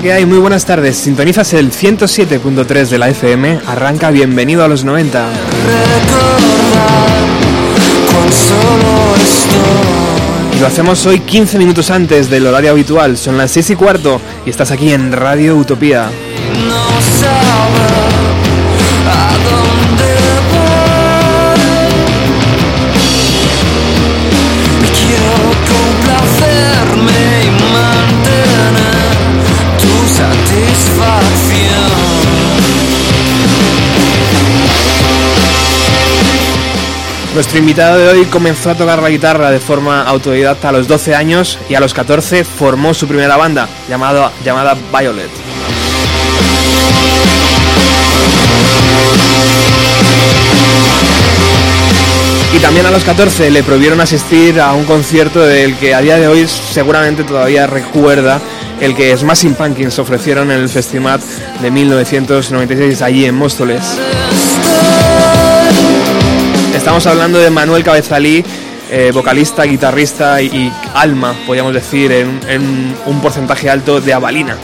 ¿Qué hay? Muy buenas tardes. Sintonizas el 107.3 de la FM. Arranca Bienvenido a los 90. Recordar cuán solo estoy. Y lo hacemos hoy 15 minutos antes del horario habitual. Son las 6 y cuarto y estás aquí en Radio Utopía. Nuestro invitado de hoy comenzó a tocar la guitarra de forma autodidacta a los 12 años y a los 14 formó su primera banda llamado, llamada Violet. Y también a los 14 le prohibieron asistir a un concierto del que a día de hoy seguramente todavía recuerda el que Smashing Pumpkins ofrecieron en el Festival de 1996 allí en Móstoles. Estamos hablando de Manuel Cabezalí, eh, vocalista, guitarrista y, alma, podríamos decir, en, un porcentaje alto de avalina.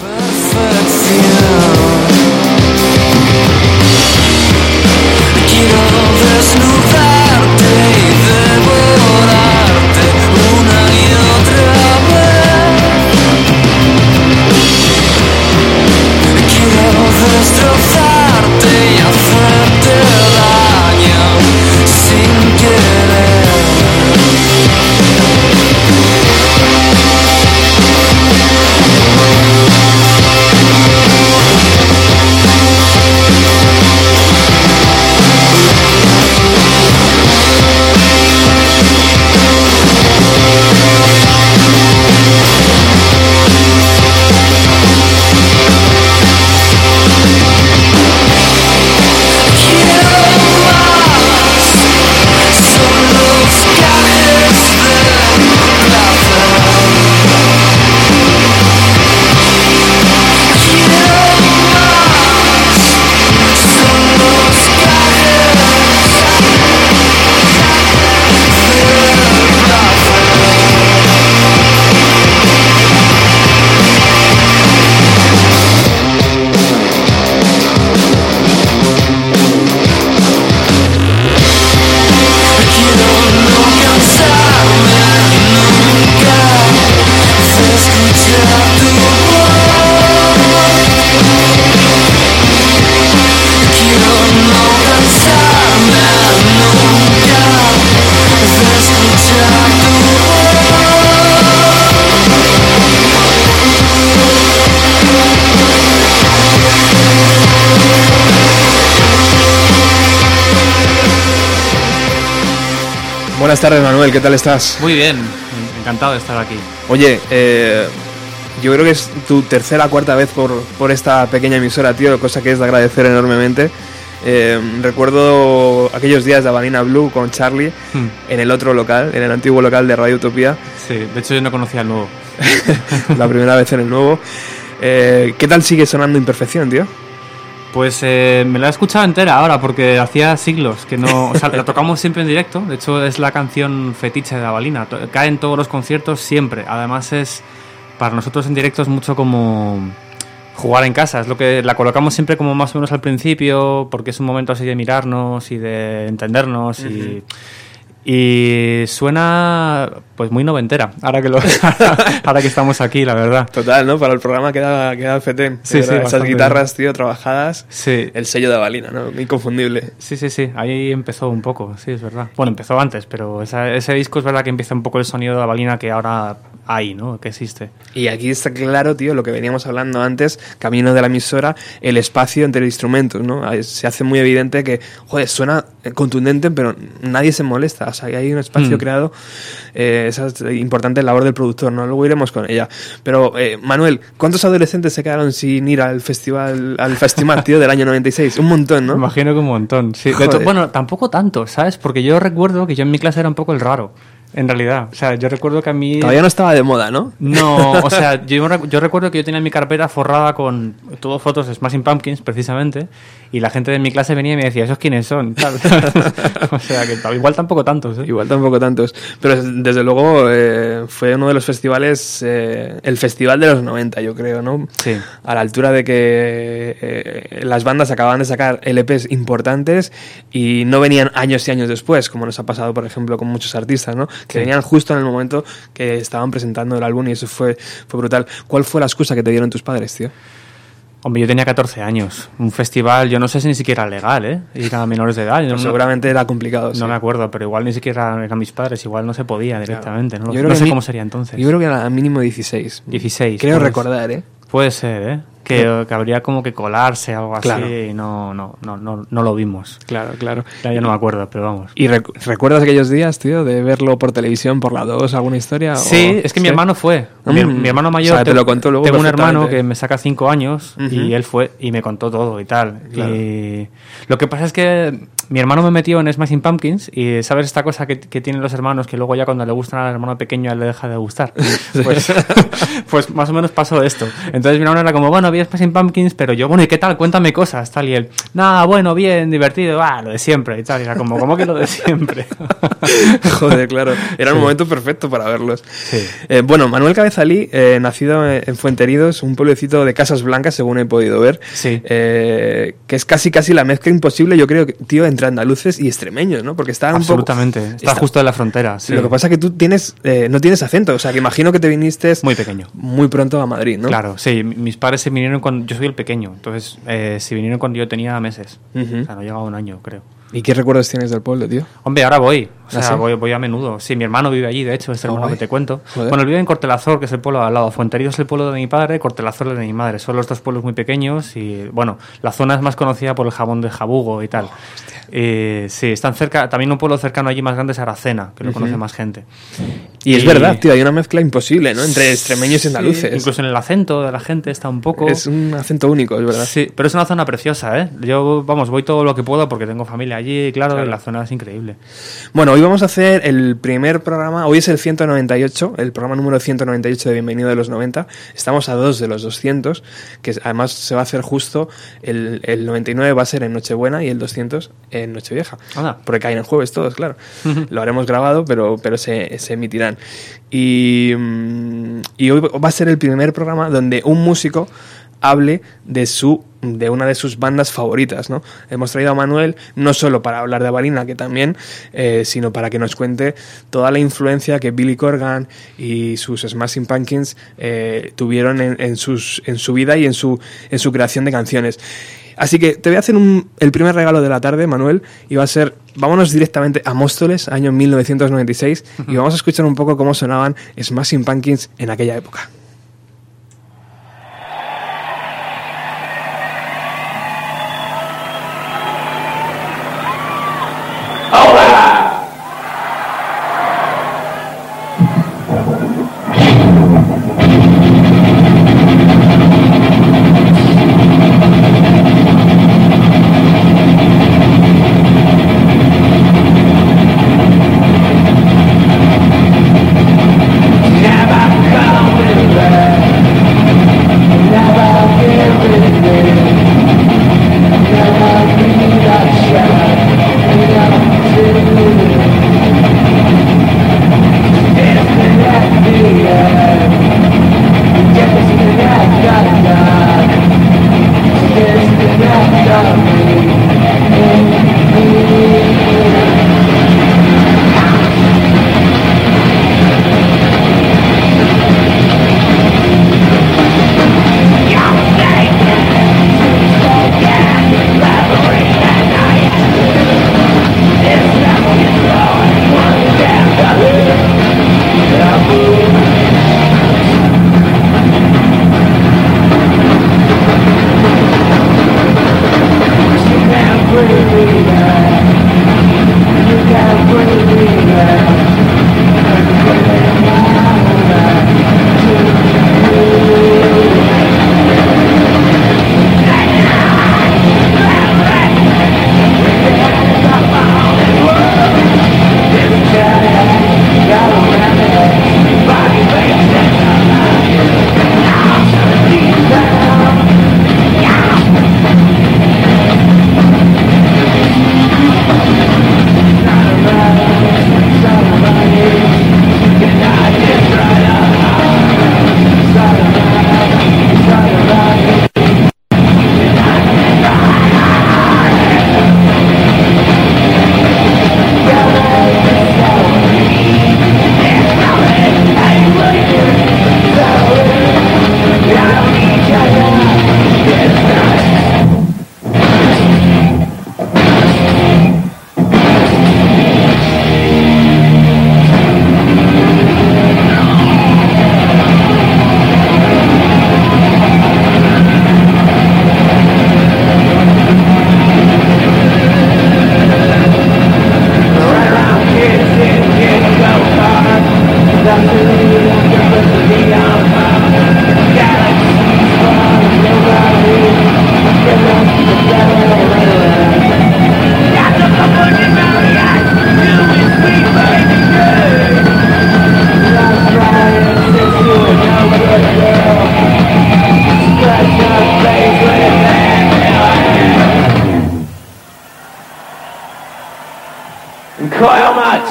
Buenas tardes, Manuel, ¿qué tal estás? Muy bien, encantado de estar aquí. Oye, eh, yo creo que es tu tercera o cuarta vez por, por esta pequeña emisora, tío, cosa que es de agradecer enormemente. Eh, recuerdo aquellos días de Avalina Blue con Charlie Hmm. en el otro local, en el antiguo local de Radio Utopía, Sí, de hecho yo no conocía el nuevo. la primera vez en el nuevo. Eh, ¿Qué tal sigue sonando Imperfección, tío? Pues eh, me la he escuchado entera ahora porque hacía siglos que no. O sea, la tocamos siempre en directo. De hecho, es la canción fetiche de. To- Cae en todos los conciertos siempre. Además, es. Para nosotros en directo es mucho como. Jugar en casa, es lo que la colocamos siempre como más o menos al principio, porque es un momento así de mirarnos y de entendernos y, y suena pues muy noventera, ahora que lo ahora que estamos aquí, la verdad. Total, ¿no? Para el programa queda, queda fetén. Sí, sí, Esas guitarras, tío, trabajadas. Sí. El sello de Balina, ¿no? Inconfundible. Sí, sí, sí, ahí empezó un poco, sí, es verdad. Bueno, empezó antes, pero esa- ese disco es verdad que empieza un poco el sonido de la balina que ahora hay, ¿no? Que existe. Y aquí está claro, tío, lo que veníamos hablando antes, camino de la emisora, el espacio entre instrumentos, ¿no? Se hace muy evidente que, joder, suena contundente, pero nadie se molesta. O sea, que hay un espacio Mm. creado. eh, esa es importante labor del productor, ¿no? Luego iremos con ella. Pero, eh, Manuel, ¿cuántos adolescentes se quedaron sin ir al festival, al festival, tío, del año 96? Un montón, ¿no? imagino que un montón, sí. Bueno, tampoco tanto, ¿sabes? Porque yo recuerdo que yo en mi clase era un poco el raro, en realidad. O sea, yo recuerdo que a mí... Todavía no estaba de moda, ¿no? No, o sea, yo, yo recuerdo que yo tenía mi carpeta forrada con todo fotos de Smashing Pumpkins, precisamente, y la gente de mi clase venía y me decía, ¿esos quiénes son? O sea, que igual tampoco tantos, ¿eh? Igual tampoco tantos. Pero desde luego eh, fue uno de los festivales, eh, el festival de los 90, yo creo, ¿no? Sí. A la altura de que eh, las bandas acababan de sacar LPs importantes y no venían años y años después, como nos ha pasado, por ejemplo, con muchos artistas, ¿no? Que Sí. venían justo en el momento que estaban presentando el álbum y eso fue, fue brutal. ¿Cuál fue la excusa que te dieron tus padres, tío? Hombre, yo tenía 14 años. Un festival, yo no sé si ni siquiera era legal, ¿eh? Ir a menores de edad. Yo no, Seguramente era complicado. sí. no me acuerdo, pero igual ni siquiera eran mis padres, igual no se podía directamente. No, lo- Yo no sé mi- cómo sería entonces. Yo creo que era mínimo 16. 16. Creo pues, recordar, ¿eh? Puede ser, ¿eh? Que, que habría como que colarse algo así Claro. y no, no, no, no, no lo vimos. Claro, claro. Ya, ya no me acuerdo, pero vamos. ¿Y recu- recuerdas aquellos días, tío, de verlo por televisión, por la 2, alguna historia? Sí, o- es que mi hermano fue. Mi, Mm. mi hermano O mayor. sea, te te- lo contó luego Tengo un hermano que me saca cinco años Ujú. y él fue y me contó todo y tal. Claro. Y lo que pasa es que mi hermano me metió en Smashing Pumpkins y sabes esta cosa que, que tienen los hermanos que luego ya cuando le gustan al hermano pequeño él le deja de gustar. Pues, pues más o menos pasó esto. Entonces mi hermano era como, bueno, vi Smashing Pumpkins, pero yo, bueno, ¿y qué tal? Cuéntame cosas, tal y él. Nada, bueno, bien, divertido, ah, lo de siempre y tal. Y era como, ¿cómo que lo de siempre? Joder, claro. Era un momento perfecto para verlos. Sí. Eh, bueno, Manuel Cabezalí, eh, nacido en Fuenteridos, un pueblecito de Casas Blancas, según he podido ver. Sí. eh, que es casi casi la mezcla imposible, yo creo, que, tío, entre andaluces y extremeños, ¿no? Porque está un poco... Absolutamente. Está, está- justo en la frontera. sí. Lo que pasa es que tú tienes, eh, no tienes acento, o sea, que imagino que te viniste Muy pequeño. muy pronto a Madrid, ¿no? Claro, sí, mi- mis padres se vinieron cuando yo soy el pequeño, entonces eh, se vinieron cuando yo tenía meses, Ujú. o sea, no llegaba un año, creo. ¿Y qué recuerdos tienes del pueblo, tío? Hombre, ahora voy, o sea, ¿Ah, sí? voy, voy a menudo. Sí, mi hermano vive allí, de hecho, este Ah, hermano guay. que te cuento. Joder. Bueno, él vive en Cortelazor, que es el pueblo al lado. Fuenterío es el pueblo de mi padre, Cortelazor es el de mi madre. Son los dos pueblos muy pequeños y, bueno, la zona es más conocida por el jabón de Jabugo y tal. Eh, sí, están cerca, también un pueblo cercano allí más grande es Aracena, que lo conoce más gente. Y es verdad, tío, hay una mezcla imposible, ¿no? Entre extremeños y andaluces. Sí, incluso en el acento de la gente está un poco... Es un acento único, es verdad. Sí, pero es una zona preciosa, ¿eh? Yo, vamos, voy todo lo que puedo porque tengo familia allí, claro, y la zona es increíble. Bueno, hoy vamos a hacer el primer programa, hoy es el 198, el programa número 198 de Bienvenido de los 90. Estamos a dos de los 200, que además se va a hacer justo, el, el 99 va a ser en Nochebuena y el 200 en Nochevieja. Anda. Porque caen en jueves todos, claro. Lo haremos grabado, pero, pero se, se emitirán. Y, mm, y hoy va a ser el primer programa donde un músico hable de su de una de sus bandas favoritas, ¿no? Hemos traído a Manuel no solo para hablar de Avalina, que también, eh, sino para que nos cuente toda la influencia que Billy Corgan y sus Smashing Pumpkins eh, tuvieron en, en sus, en su vida y en su, en su creación de canciones. Así que te voy a hacer un- el primer regalo de la tarde, Manuel, y va a ser, vámonos directamente a Móstoles, año 1996, y vamos a escuchar un poco cómo sonaban Smashing Pumpkins en aquella época.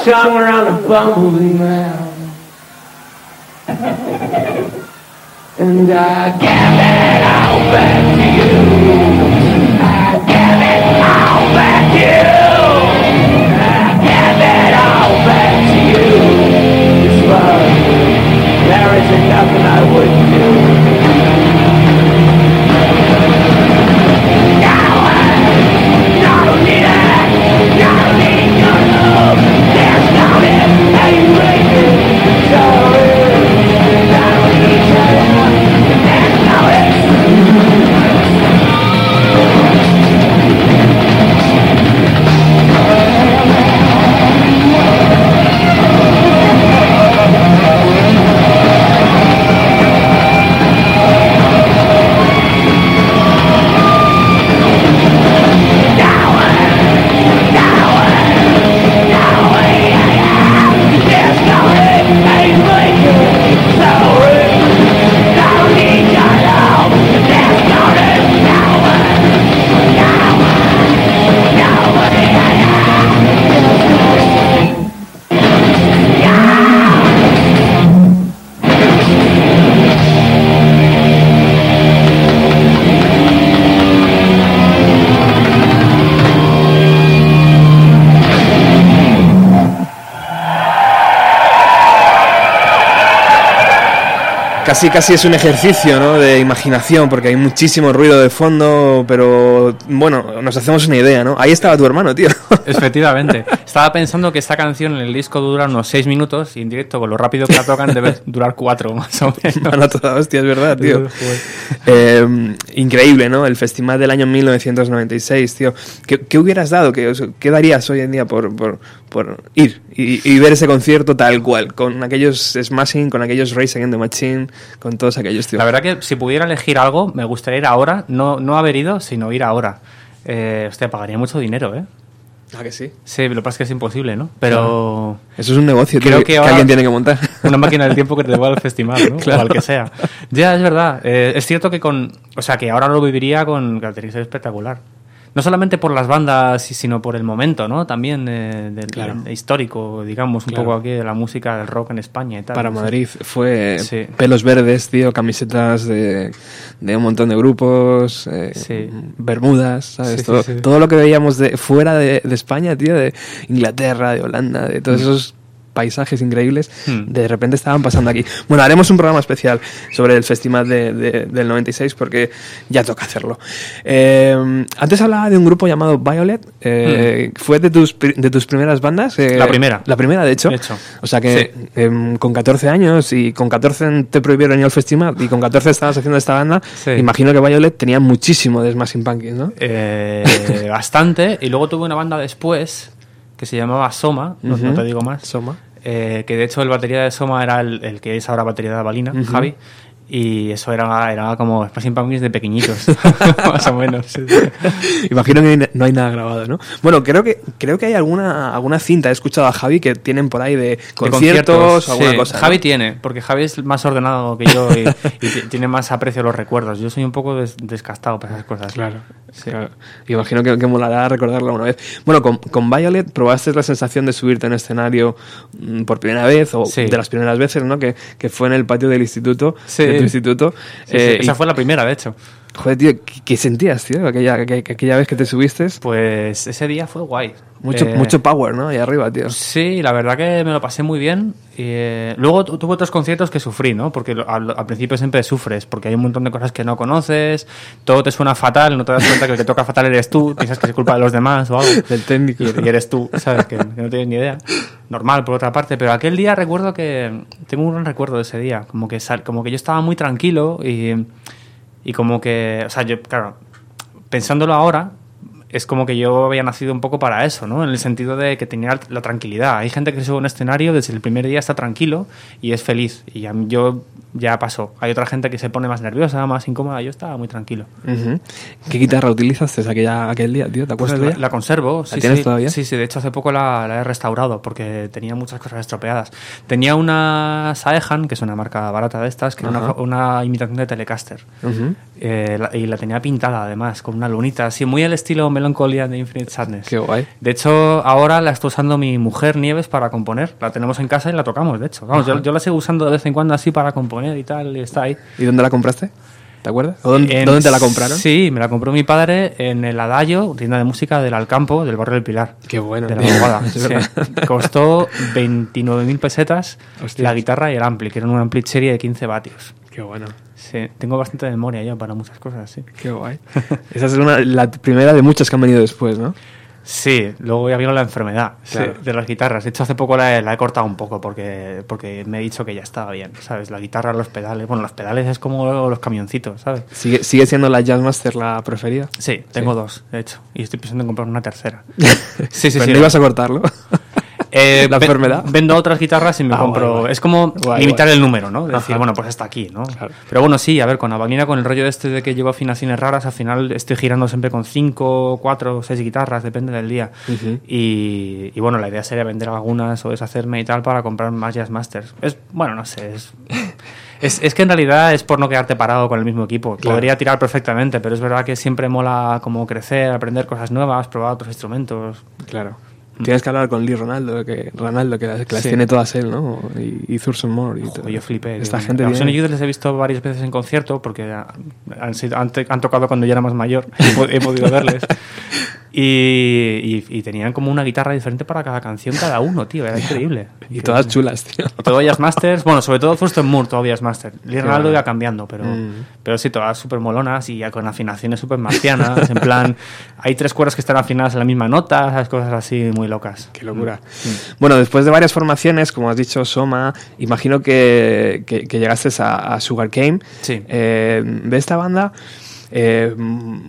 Bumblebee man. And I give it all back to you. I give it all back to you. I give it all back to you. Love, there isn't nothing I wouldn't Casi, casi es un ejercicio ¿no? de imaginación, porque hay muchísimo ruido de fondo, pero bueno, nos hacemos una idea, ¿no? Ahí estaba tu hermano, tío. Efectivamente. Estaba pensando que esta canción en el disco dura unos 6 minutos y en directo, con lo rápido que la tocan, debe durar 4 más o menos. Toda hostia, es verdad, tío. Eh, increíble, ¿no? El festival del año 1996, tío. ¿Qué, hubieras dado? ¿Qué, darías hoy en día por, por, ir y, ver ese concierto tal cual? Con aquellos Smashing, con aquellos Race Against the Machine, con todos aquellos, tío. La verdad que si pudiera elegir algo, me gustaría ir ahora, no, no haber ido, sino ir ahora. Eh, hostia, pagaría mucho dinero, ¿eh? Ah, que sí. Sí, lo que pasa es que es imposible, ¿no? Pero Eso es un negocio, Creo que, que alguien tiene que montar. una máquina del tiempo que te devuelva al festival, ¿no? Claro. O al que sea. Ya, es verdad. Eh, es cierto que con... O sea, que ahora lo viviría con características espectacular. No solamente por las bandas, sino por el momento, ¿no? También eh, del, Claro. histórico, digamos, un Claro. poco aquí de la música del rock en España y tal. Para Sí. Madrid fue Sí. pelos verdes, tío, camisetas de, de un montón de grupos, eh, Sí. bermudas, ¿sabes? Todo, todo lo que veíamos de fuera de, de España, tío, de Inglaterra, de Holanda, de todos esos paisajes increíbles, Mm. de repente estaban pasando aquí. Bueno, haremos un programa especial sobre el festival de- de- del 96 porque ya toca hacerlo. Eh, antes hablaba de un grupo llamado Violet, eh, ¿fue de tus, de tus primeras bandas? Eh. La primera. La primera, de hecho. De hecho. O sea que em, con 14 años y con 14 te prohibieron ir al festival y con 14 estabas haciendo esta banda, Sí. imagino que Violet tenía muchísimo de Smashing Pumpkins, ¿no? Eh, bastante. Y luego tuve una banda después que se llamaba Soma, no, te digo más. Soma. Eh, que de hecho el batería de Soma era el, el que es ahora batería de Balina. Javi. Y eso era, era como Smashing Pumpkins de pequeñitos, más o menos. Imagino que no hay nada grabado, ¿no? Bueno, creo que creo que hay alguna alguna cinta, he escuchado a Javi que tienen por ahí de De conciertos, o alguna sí. cosa. ¿no? Javi tiene, porque Javi es más ordenado que yo y, y ti- tiene más aprecio a los recuerdos. Yo soy un poco des- descastado para esas cosas. Claro, claro. Imagino que, que molará recordarla una vez. Bueno, con, con Violet probaste la sensación de subirte en escenario mm, por primera vez, o Sí. de las primeras veces, ¿no? Que, que fue en el patio del instituto, Sí. De tu instituto. Sí, sí, Eh, esa y- fue la primera, de hecho. Joder, tío, ¿qué, qué sentías, tío? Aquella, aquella, aquella vez que te subiste. Pues ese día fue guay. Mucho, Eh, mucho power, ¿no? Ahí arriba, tío. Sí, la verdad que me lo pasé muy bien. Y, eh, luego tu- tuve otros conciertos que sufrí, ¿no? Porque al, al principio siempre sufres, porque hay un montón de cosas que no conoces, todo te suena fatal, no te das cuenta que el que toca fatal eres tú, piensas que es culpa de los demás o algo. Del técnico. Y, y eres tú, ¿sabes? Que, que no tienes ni idea. Normal, por otra parte. Pero aquel día recuerdo que... Tengo un gran recuerdo de ese día. Como que, sal- como que yo estaba muy tranquilo y, y como que... O sea, yo, claro, pensándolo ahora, es como que yo había nacido un poco para eso, ¿no? En el sentido de que tenía la tranquilidad. Hay gente que sube un escenario desde el primer día está tranquilo y es feliz. Y a mí- yo ya pasó. Hay otra gente que se pone más nerviosa, más incómoda. Yo estaba muy tranquilo. ¿Qué guitarra utilizaste aquella, aquel día, tío? ¿Te Pues acuerdas la, ella? la conservo. Sí, tienes sí. todavía? Sí, sí. De hecho, hace poco la, la he restaurado porque tenía muchas cosas estropeadas. Tenía una Saehan, que es una marca barata de estas, que era una, una imitación de Telecaster. Eh, y la tenía pintada además, con una lunita, así muy al estilo Melancholy and the Infinite Sadness. Qué guay. De hecho, ahora la está usando mi mujer Nieves para componer. La tenemos en casa y la tocamos, de hecho. Vamos, yo, yo la sigo usando de vez en cuando así para componer y tal, y está ahí. ¿Y dónde la compraste? ¿Te acuerdas? ¿O dónde, En- dónde te la compraron? Sí, me la compró mi padre en el Adagio, tienda de música del Alcampo, del barrio del Pilar. Qué bueno, De la. Bogada, sí. Costó 29.000 pesetas la guitarra y el ampli, que era un ampli serie de 15 vatios. Qué bueno. Sí, tengo bastante memoria ya para muchas cosas, sí. Qué guay. Esa es una, la primera de muchas que han venido después, ¿no? Sí, luego ya vino la enfermedad sí, Claro. de las guitarras. De hecho, hace poco la he, la he cortado un poco porque, porque me he dicho que ya estaba bien, ¿sabes? La guitarra, los pedales. Bueno, los pedales es como los camioncitos, ¿sabes? ¿Sigue, sigue siendo la Jazzmaster la preferida? Sí, tengo dos, de hecho. Y estoy pensando en comprar una tercera. Sí, sí, Pero sí. no ibas a cortarlo. Eh, la enfermedad. Vendo otras guitarras y me Ah, compro. guay, guay. Es como Guay, limitar el número, ¿no? Decir, bueno, pues hasta aquí, ¿no? Claro. Pero bueno, sí, a ver, con Avalina, con el rollo este de que llevo afinaciones raras, al final estoy girando siempre con cinco, cuatro, seis guitarras, depende del día. Y, y bueno, la idea sería vender algunas o deshacerme y tal para comprar más Jazz Masters. Es, bueno, no sé, es. Es, es que en realidad es por no quedarte parado con el mismo equipo. Claro. Podría tirar perfectamente, pero es verdad que siempre mola como crecer, aprender cosas nuevas, probar otros instrumentos. Claro. Tienes que hablar con Lee Ronaldo, que, Ronaldo, que, las- que las Sí. tiene todas él, ¿no? Y, y Thurston Moore. Y todo. yo flipé. Esta gente A tiene- Youth les he visto varias veces en concierto porque han, han, han tocado cuando yo era más mayor. He, he podido verles. Y, y- y tenían como una guitarra diferente para cada canción, cada uno, tío. Era increíble. Y todas chulas, tío. Y todo Jazz Masters, bueno, sobre todo Thurston Moore todavía es Master. Lee Ronaldo iba cambiando, pero, Mm. pero sí, todas súper molonas y ya con afinaciones súper marcianas. en plan, hay tres cuerdas que están afinadas en la misma nota, esas cosas así muy locas. Qué locura. Bueno, después de varias formaciones, como has dicho, Soma, imagino que, que, que llegaste a, a Sugar Cane. Sí. Eh, de esta banda, eh, mm,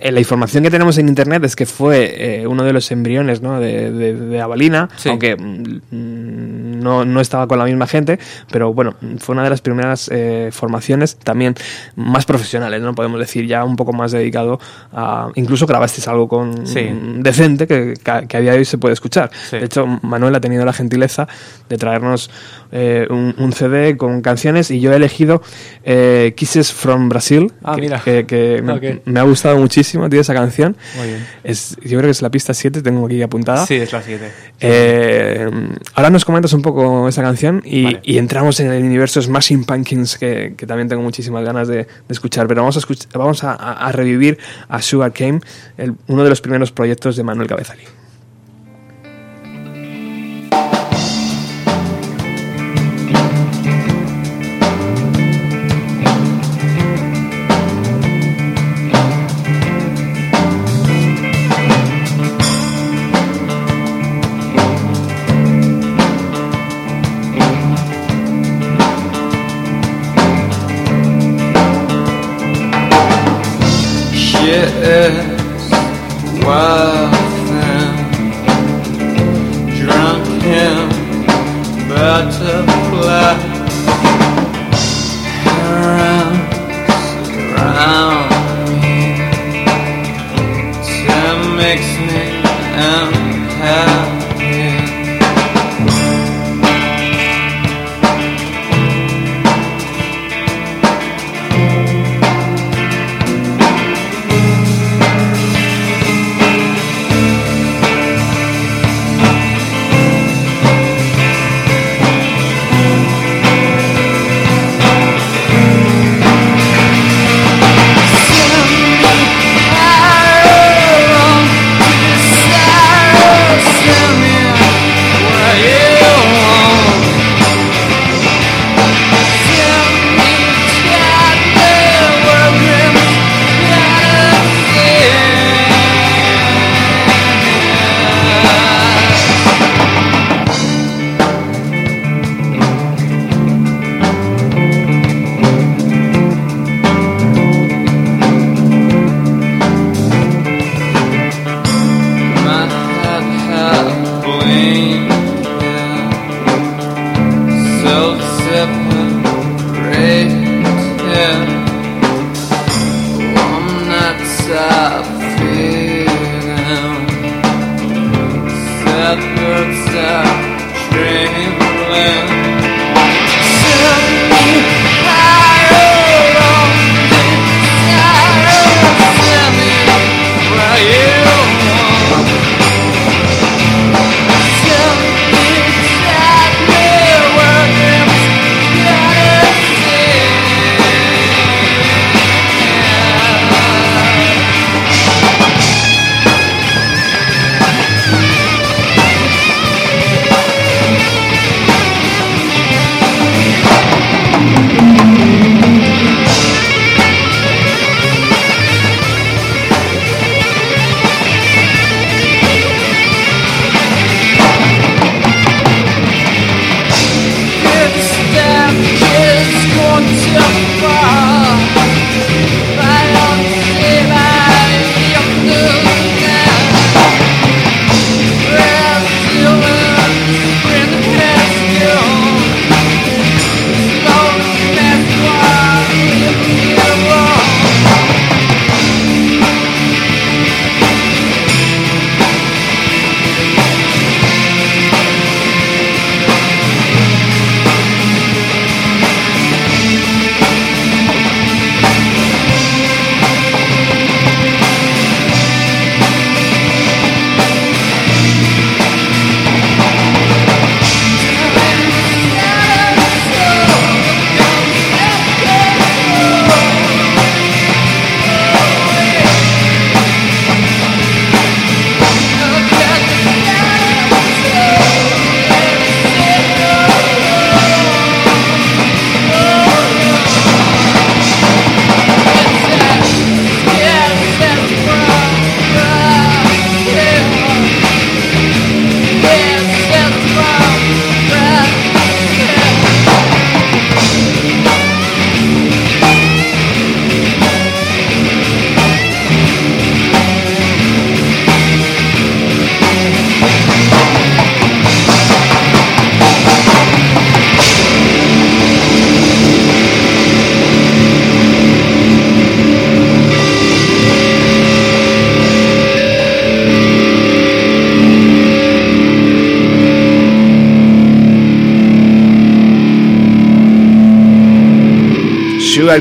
la información que tenemos en internet es que fue eh, uno de los embriones ¿no? de, de, de Avalina, Sí. aunque mm, no, no estaba con la misma gente, pero bueno, fue una de las primeras eh, formaciones también más profesionales, ¿no? Podemos decir, ya un poco más dedicado a... Incluso grabasteis algo con Sí. decente que, que, a día de hoy se puede escuchar. Sí. De hecho, Manuel ha tenido la gentileza de traernos eh, un, un CD con canciones y yo he elegido eh, Kisses from Brazil, Ah, que, mira. que- que me, ha gustado muchísimo, tío, esa canción. Muy bien. Es, yo creo que es la pista 7, tengo aquí apuntada. Sí, es la siguiente. Eh, ahora nos comentas un poco esa canción y, Vale. y entramos en el universo Smashing Pumpkins que, que también tengo muchísimas ganas de, de escuchar. Pero vamos a, vamos a, a- a revivir a Sugar Cane, el- uno de los primeros proyectos de Manuel Cabezalí. yourself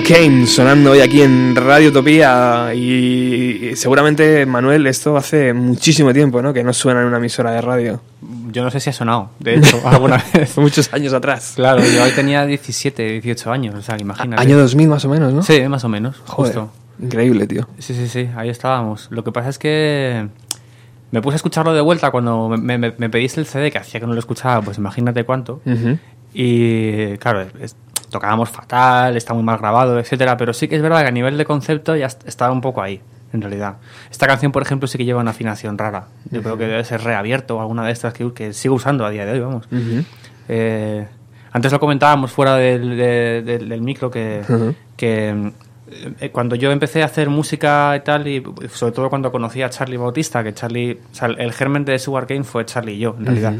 Cane sonando hoy aquí en Radio Utopía y seguramente Manuel esto hace muchísimo tiempo, ¿no? Que no suena en una emisora de radio. Yo no sé si ha sonado, de hecho, alguna vez. Muchos años atrás. Claro, yo hoy tenía 17, 18 años, o sea, imagínate. Año 2000 más o menos, ¿no? Sí, más o menos, Joder, justo. increíble, tío. Sí, sí, sí, ahí estábamos. Lo que pasa es que me puse a escucharlo de vuelta cuando me, me- me pediste el CD, que hacía que no lo escuchaba, pues imagínate cuánto. Y claro, es- tocábamos fatal, está muy mal grabado, etcétera, pero sí que es verdad que a nivel de concepto ya est- estaba un poco ahí, en realidad. Esta canción, por ejemplo, sí que lleva una afinación rara. Yo creo que debe ser reabierto o alguna de estas que, que sigo usando a día de hoy, vamos. Eh, antes lo comentábamos fuera del, de- del- del micro que, que eh, cuando yo empecé a hacer música y tal, y sobre todo cuando conocí a Charlie Bautista, que Charlie, o sea, el germen de Sugar Cane fue Charlie y yo, en realidad.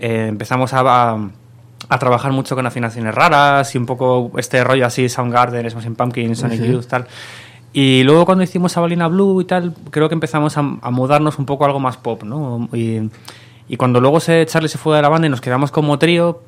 Eh, empezamos a, a- a trabajar mucho con afinaciones raras y un poco este rollo así, Soundgarden, Smashing Pumpkins, Sonic Youth, tal. Y luego cuando hicimos Sabalina Blue y tal, creo que empezamos a, a mudarnos un poco a algo más pop, ¿no? Y, y cuando luego se, Charlie se fue de la banda y nos quedamos como trío,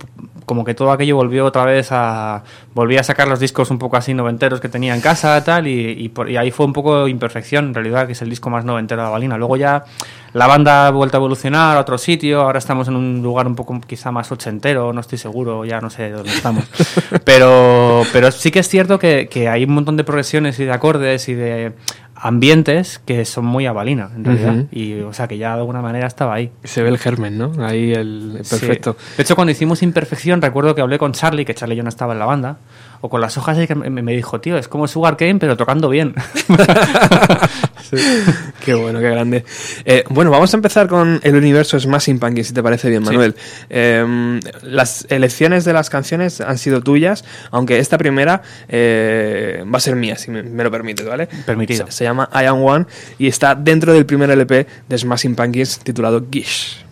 como que todo aquello volvió otra vez a... Volví a sacar los discos un poco así noventeros que tenía en casa tal, y, y, por- y ahí fue un poco Imperfección, en realidad, que es el disco más noventero de balina. Luego ya la banda ha vuelto a evolucionar a otro sitio, ahora estamos en un lugar un poco quizá más ochentero, no estoy seguro, ya no sé dónde estamos. Pero, pero sí que es cierto que, que hay un montón de progresiones y de acordes y de ambientes que son muy a balina, en realidad. Y, o sea, que ya de alguna manera estaba ahí. Se ve el germen, ¿no? Ahí el el perfecto. Sí. De hecho, cuando hicimos Imperfección, recuerdo que hablé con Charlie, que Charlie yo no estaba en la banda, o con las hojas que me, dijo, tío, es como Sugar Cane, pero tocando bien. Qué bueno, qué grande. Eh, bueno, vamos a empezar con el universo Smashing Pumpkins, si te parece bien, Sí. Manuel. Eh, las elecciones de las canciones han sido tuyas, aunque esta primera eh, va a ser mía, si me, me lo permites, ¿vale? Permitido. Se, se llama I Am One y está dentro del primer LP de Smashing Pumpkins titulado Gish.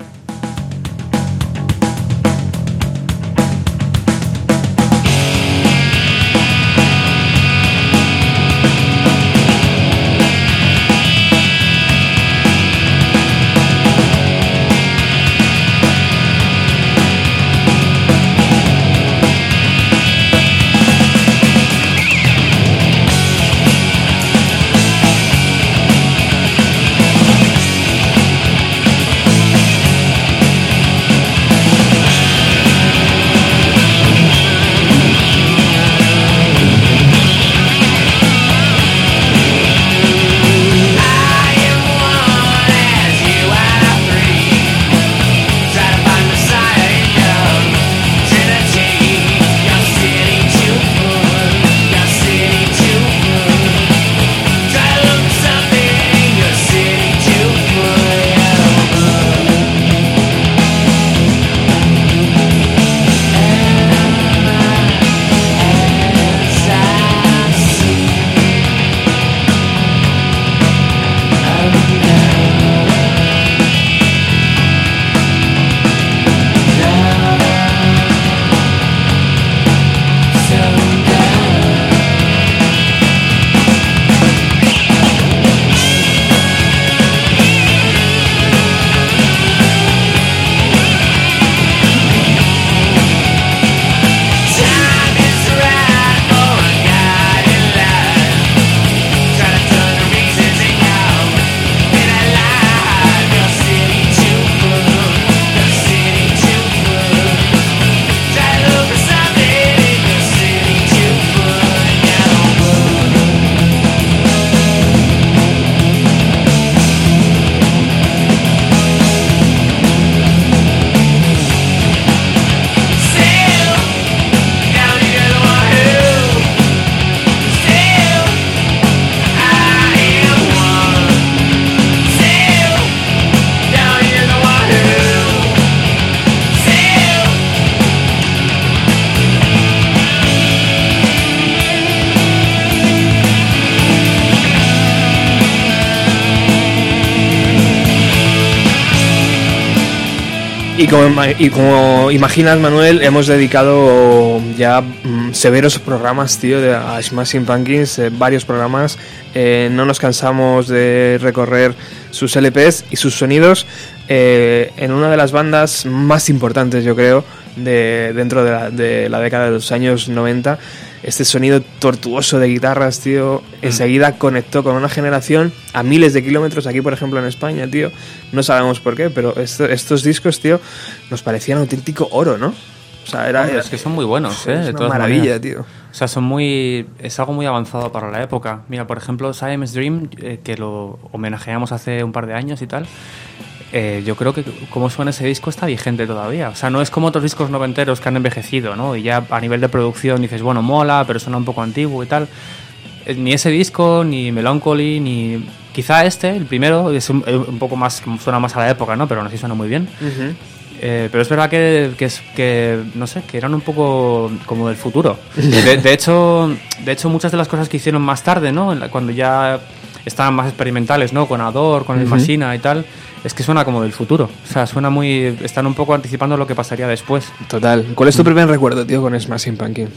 Como, y como imaginas, Manuel, hemos dedicado ya mm, severos programas, tío, de, a Smashing Pumpkins, eh, varios programas. Eh, no nos cansamos de recorrer sus LPs y sus sonidos eh, en una de las bandas más importantes, yo creo, de, dentro de la, de la década de los años 90. Este sonido tortuoso de guitarras, tío, enseguida conectó con una generación a miles de kilómetros aquí, por ejemplo, en España, tío. No sabemos por qué, pero esto- estos discos, tío, nos parecían auténtico oro, ¿no? O sea, era, es que son muy buenos, ¿eh? es de una todas maravilla, maneras. tío. O sea, son muy. Es algo muy avanzado para la época. Mira, por ejemplo, Siamese Dream, eh, que lo homenajeamos hace un par de años y tal. Eh, yo creo que como suena ese disco está vigente todavía. O sea, no es como otros discos noventeros que han envejecido, ¿no? Y ya a nivel de producción dices, bueno, mola, pero suena un poco antiguo y tal. Eh, Ni ese disco, ni Melancholy, ni. Quizá este, el primero, es un, un poco más. suena más a la época, ¿no? Pero aún así suena muy bien. Eh, pero es verdad que, que, que, no sé, que eran un poco como del futuro. De, de hecho, de hecho, muchas de las cosas que hicieron más tarde, ¿no? Cuando ya estaban más experimentales, ¿no? Con Ador, con el Machina y tal, es que suena como del futuro. O sea, suena muy... Están un poco anticipando lo que pasaría después. Total. ¿Cuál es tu primer recuerdo, tío, con Smashing Pumpkins?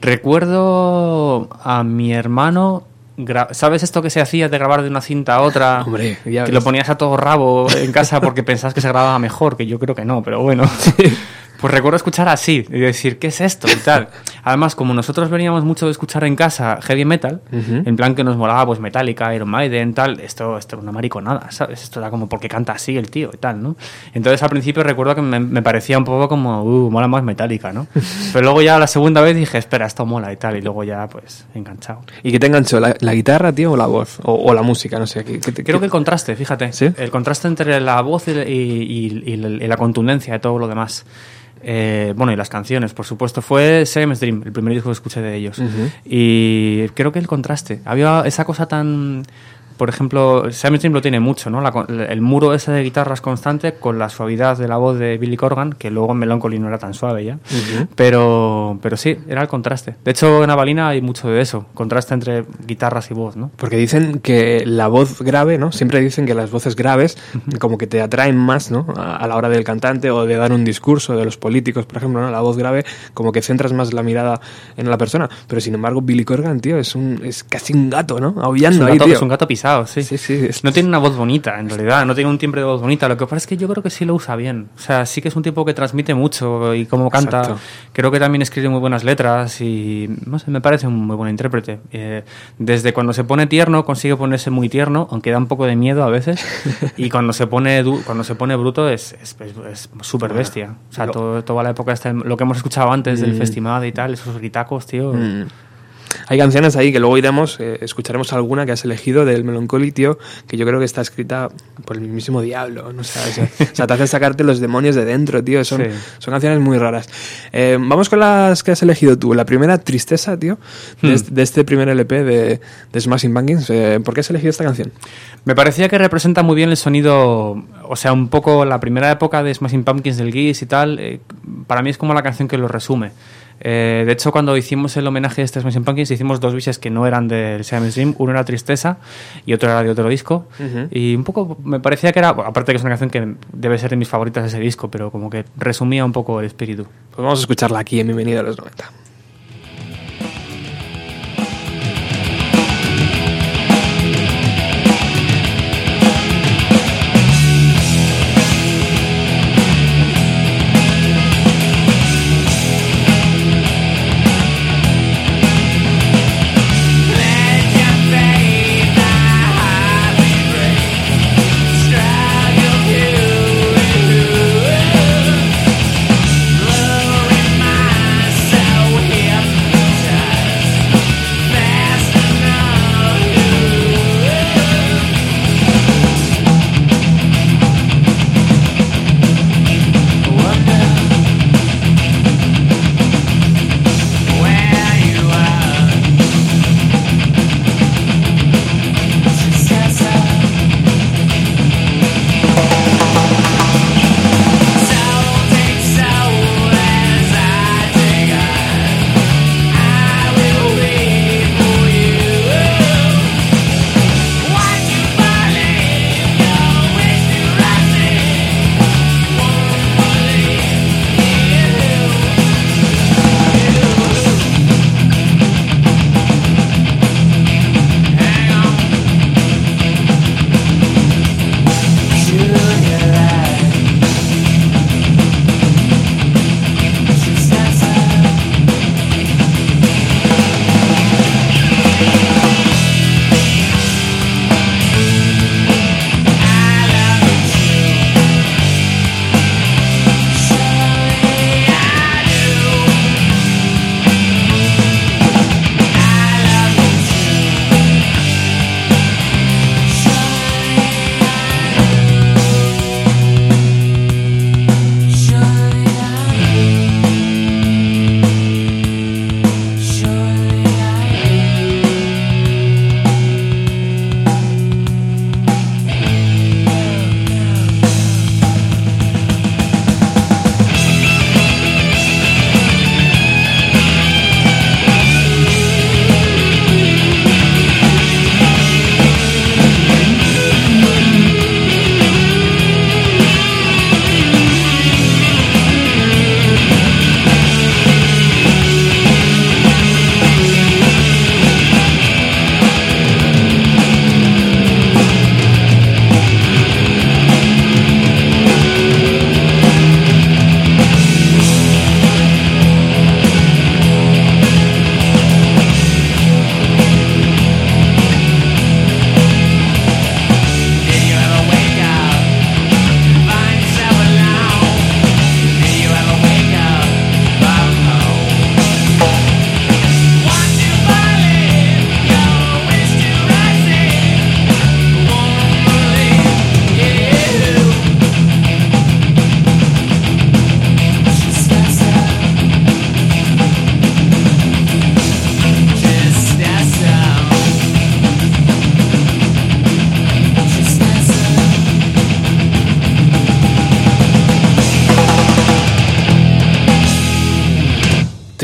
Recuerdo a mi hermano... ¿Sabes esto que se hacía de grabar de una cinta a otra? Hombre, ya que ves. lo ponías a todo rabo en casa porque pensabas que se grababa mejor, que yo creo que no, pero bueno. Pues recuerdo escuchar así y decir, ¿qué es esto? y tal. Además, como nosotros veníamos mucho de escuchar en casa heavy metal, en plan que nos molaba pues Metallica, Iron Maiden, tal, esto, esto era una mariconada, ¿sabes? Esto era como porque canta así el tío y tal, ¿no? Entonces al principio recuerdo que me, me parecía un poco como, uh, mola más Metallica, ¿no? Pero luego ya la segunda vez dije, espera, esto mola y tal, y luego ya pues enganchado. ¿Y qué te enganchó? ¿La, la guitarra, tío, o la voz? O, o la música, no sé. ¿qué- qué te- Creo qué- que el contraste, fíjate. ¿Sí? El contraste entre la voz y, y la contundencia de todo lo demás. Eh, bueno, y las canciones, por supuesto. Fue Siamese Dream, el primer disco que escuché de ellos. Y creo que el contraste. Había esa cosa tan. Por ejemplo, Siamese Dream lo tiene mucho, ¿no? La el muro ese de guitarras constante con la suavidad de la voz de Billy Corgan, que luego en Melancholy no era tan suave ya. pero, pero sí, era el contraste. De hecho, en Avalina hay mucho de eso. Contraste entre guitarras y voz, ¿no? Porque dicen que la voz grave, ¿no? Siempre dicen que las voces graves como que te atraen más, ¿no? A, a la hora del cantante o de dar un discurso, de los políticos, por ejemplo, ¿no? La voz grave como que centras más la mirada en la persona. Pero sin embargo, Billy Corgan, tío, es un es casi un gato, ¿no? Es Aullando ahí, tío. es un gato pisado, sí. Sí, sí, es- No tiene una voz bonita, en realidad. No tiene un timbre de voz bonita. Lo que pasa es que yo creo que sí lo usa bien. O sea, sí que es un tipo que transmite mucho y cómo canta. Exacto. Creo que también escribe muy buenas letras y, no sé, me parece un muy buen intérprete. Eh, desde cuando se pone tierno, consigue ponerse muy tierno, aunque da un poco de miedo a veces. y cuando se pone cuando se pone bruto es súper bestia. O sea, todo- toda la época, esta, lo que hemos escuchado antes del festival y tal, esos gritacos, tío. Mm. Hay canciones ahí que luego iremos, eh, escucharemos alguna que has elegido del Melancholy, tío, que yo creo que está escrita por el mismísimo diablo, ¿no? O sea, o sea, te hace sacarte los demonios de dentro, tío. Son, Sí. son canciones muy raras. Eh, vamos con las que has elegido tú. La primera, Tristeza, tío, de, Hmm. este, de este primer LP de, de Smashing Pumpkins. Eh, ¿Por qué has elegido esta canción? Me parecía que representa muy bien el sonido, o sea, un poco la primera época de Smashing Pumpkins del Geese y tal. para mí es como la canción que lo resume. Eh, de hecho, cuando hicimos el homenaje de este Smashing Pumpkins, hicimos dos bises que no eran del Siamese Dream. Uno era Tristeza y otro era de otro disco. Y un poco me parecía que era, bueno, aparte que es una canción que debe ser de mis favoritas de ese disco, pero como que resumía un poco el espíritu. Pues vamos a escucharla aquí en Bienvenido a los 90.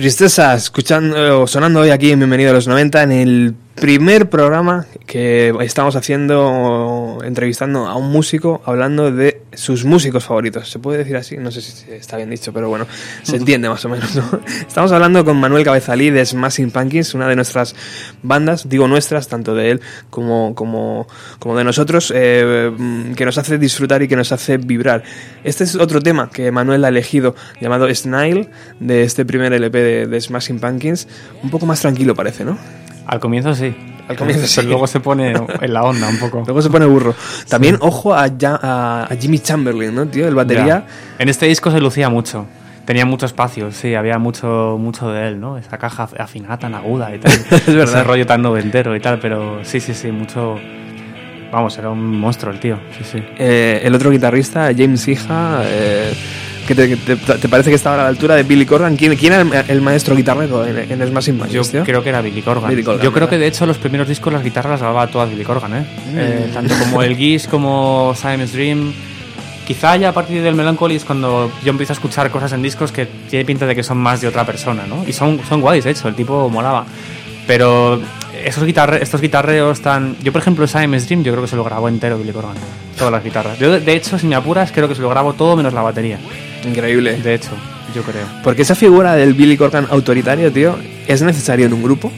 Tristeza, escuchando, sonando hoy aquí en Bienvenido a los 90 en el primer programa que estamos haciendo, entrevistando a un músico, hablando de sus músicos favoritos. ¿Se puede decir así? No sé si está bien dicho, pero bueno, se entiende más o menos. ¿no? Estamos hablando con Manuel Cabezalí de Smashing Pumpkins, una de nuestras bandas, digo nuestras, tanto de él como, como, como de nosotros, eh, que nos hace disfrutar y que nos hace vibrar. Este es otro tema que Manuel ha elegido, llamado Snile, de este primer LP de, de Smashing Pumpkins. Un poco más tranquilo parece, ¿no? Al comienzo sí. Al comienzo sí. Pero luego se pone en la onda un poco. Luego se pone burro. También, ojo a, Ja- a- a Jimmy Chamberlain, ¿no, tío? El batería. Ya. En este disco se lucía mucho. Tenía mucho espacio, sí, había mucho, mucho de él, ¿no? Esa caja afinada tan aguda y tal. Es verdad. Ese rollo tan noventero y tal, pero sí, sí, sí, mucho. Vamos, era un monstruo el tío, sí, sí. Eh, el otro guitarrista, James Hija, eh, que te, te- te parece que estaba a la altura de Billy Corgan. ¿Quién, quién era el, el maestro guitarrero en, en Smashing Yo Pumpkins, tío? creo que era Billy Corgan. Billy Corgan, Yo creo ¿verdad? que de hecho los primeros discos las guitarras las grababa todas Billy Corgan, ¿eh? Mm. Eh, tanto como el Geese como Simon's Dream. Quizá ya a partir del Melancholy es cuando yo empiezo a escuchar cosas en discos que tiene pinta de que son más de otra persona, ¿no? Y son, son guays, de hecho, el tipo molaba. Pero esos guitarre, estos guitarreos tan... Yo, por ejemplo, Simon's Dream yo creo que se lo grabó entero Billy Corgan. Todas las guitarras. Yo, de hecho, si me apuras, creo que se lo grabo todo menos la batería. Increíble. De hecho, yo creo. Porque esa figura del Billy Corgan autoritario, tío, ¿es necesario en un grupo?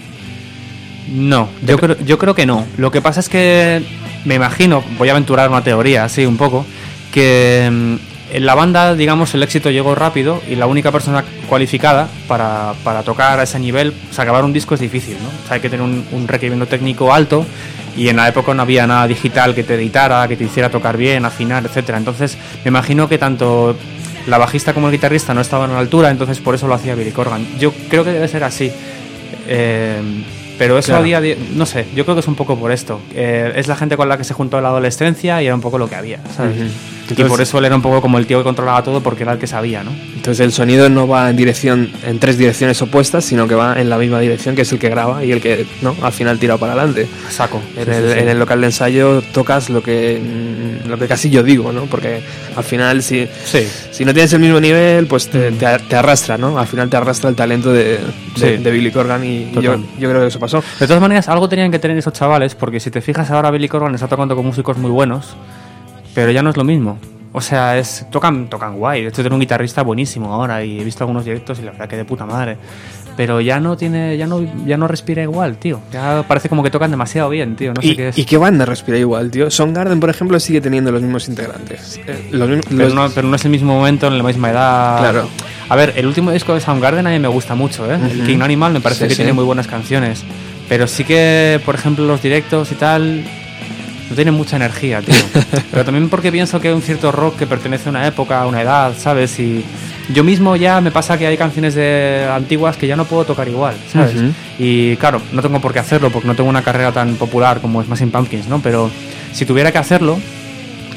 No, yo creo, yo creo que no. Lo que pasa es que me imagino, voy a aventurar una teoría así un poco, que mm, en la banda, digamos, el éxito llegó rápido y la única persona cualificada para, para tocar a ese nivel, o sea, grabar un disco es difícil, ¿no? O sea, hay que tener un, un requerimiento técnico alto y en la época no había nada digital que te editara, que te hiciera tocar bien, afinar, etcétera. Entonces, me imagino que tanto la bajista como el guitarrista no estaban a la altura, entonces por eso lo hacía Billy Corgan. Yo creo que debe ser así. Eh, pero eso Claro. a día de no sé, yo creo que es un poco por esto. Eh, es la gente con la que se juntó en la adolescencia y era un poco lo que había, ¿sabes? Y Entonces- por eso él era un poco como el tío que controlaba todo porque era el que sabía, ¿no? Entonces el sonido no va en dirección, en tres direcciones opuestas, sino que va en la misma dirección, que es el que graba y el que, ¿no? Al final tira para adelante. Saco. En, Sí, el, sí, sí. en el local de ensayo tocas lo que, mm, lo que casi yo digo, ¿no? Porque al final si, si no tienes el mismo nivel, pues te, te- te arrastra, ¿no? Al final te arrastra el talento de, de, de Billy Corgan y yo, yo creo que eso pasó. De todas maneras, algo tenían que tener esos chavales, porque si te fijas ahora Billy Corgan está tocando con músicos muy buenos, pero ya no es lo mismo. O sea, es tocan tocan guay. De hecho, tiene un guitarrista buenísimo ahora y he visto algunos directos y la verdad que de puta madre. Pero ya no tiene, ya no, ya no respira igual, tío. Ya parece como que tocan demasiado bien, tío. No sé ¿Y, qué es. y qué banda respira igual, tío? Garden, por ejemplo, sigue teniendo los mismos integrantes. Eh, los mismos- pero, los- no, pero no es el mismo momento, en la misma edad. Claro. A ver, el último disco de Soundgarden a mí me gusta mucho, ¿eh? El Ujú. King Animal me parece Sí, que sí. tiene muy buenas canciones. Pero sí que, por ejemplo, los directos y tal. No tienen mucha energía, tío. pero también porque pienso que hay un cierto rock que pertenece a una época, a una edad, ¿sabes? Y yo mismo ya me pasa que hay canciones de antiguas que ya no puedo tocar igual, ¿sabes? Ujú. Y claro, no tengo por qué hacerlo porque no tengo una carrera tan popular como Smashing Pumpkins, ¿no? Pero si tuviera que hacerlo,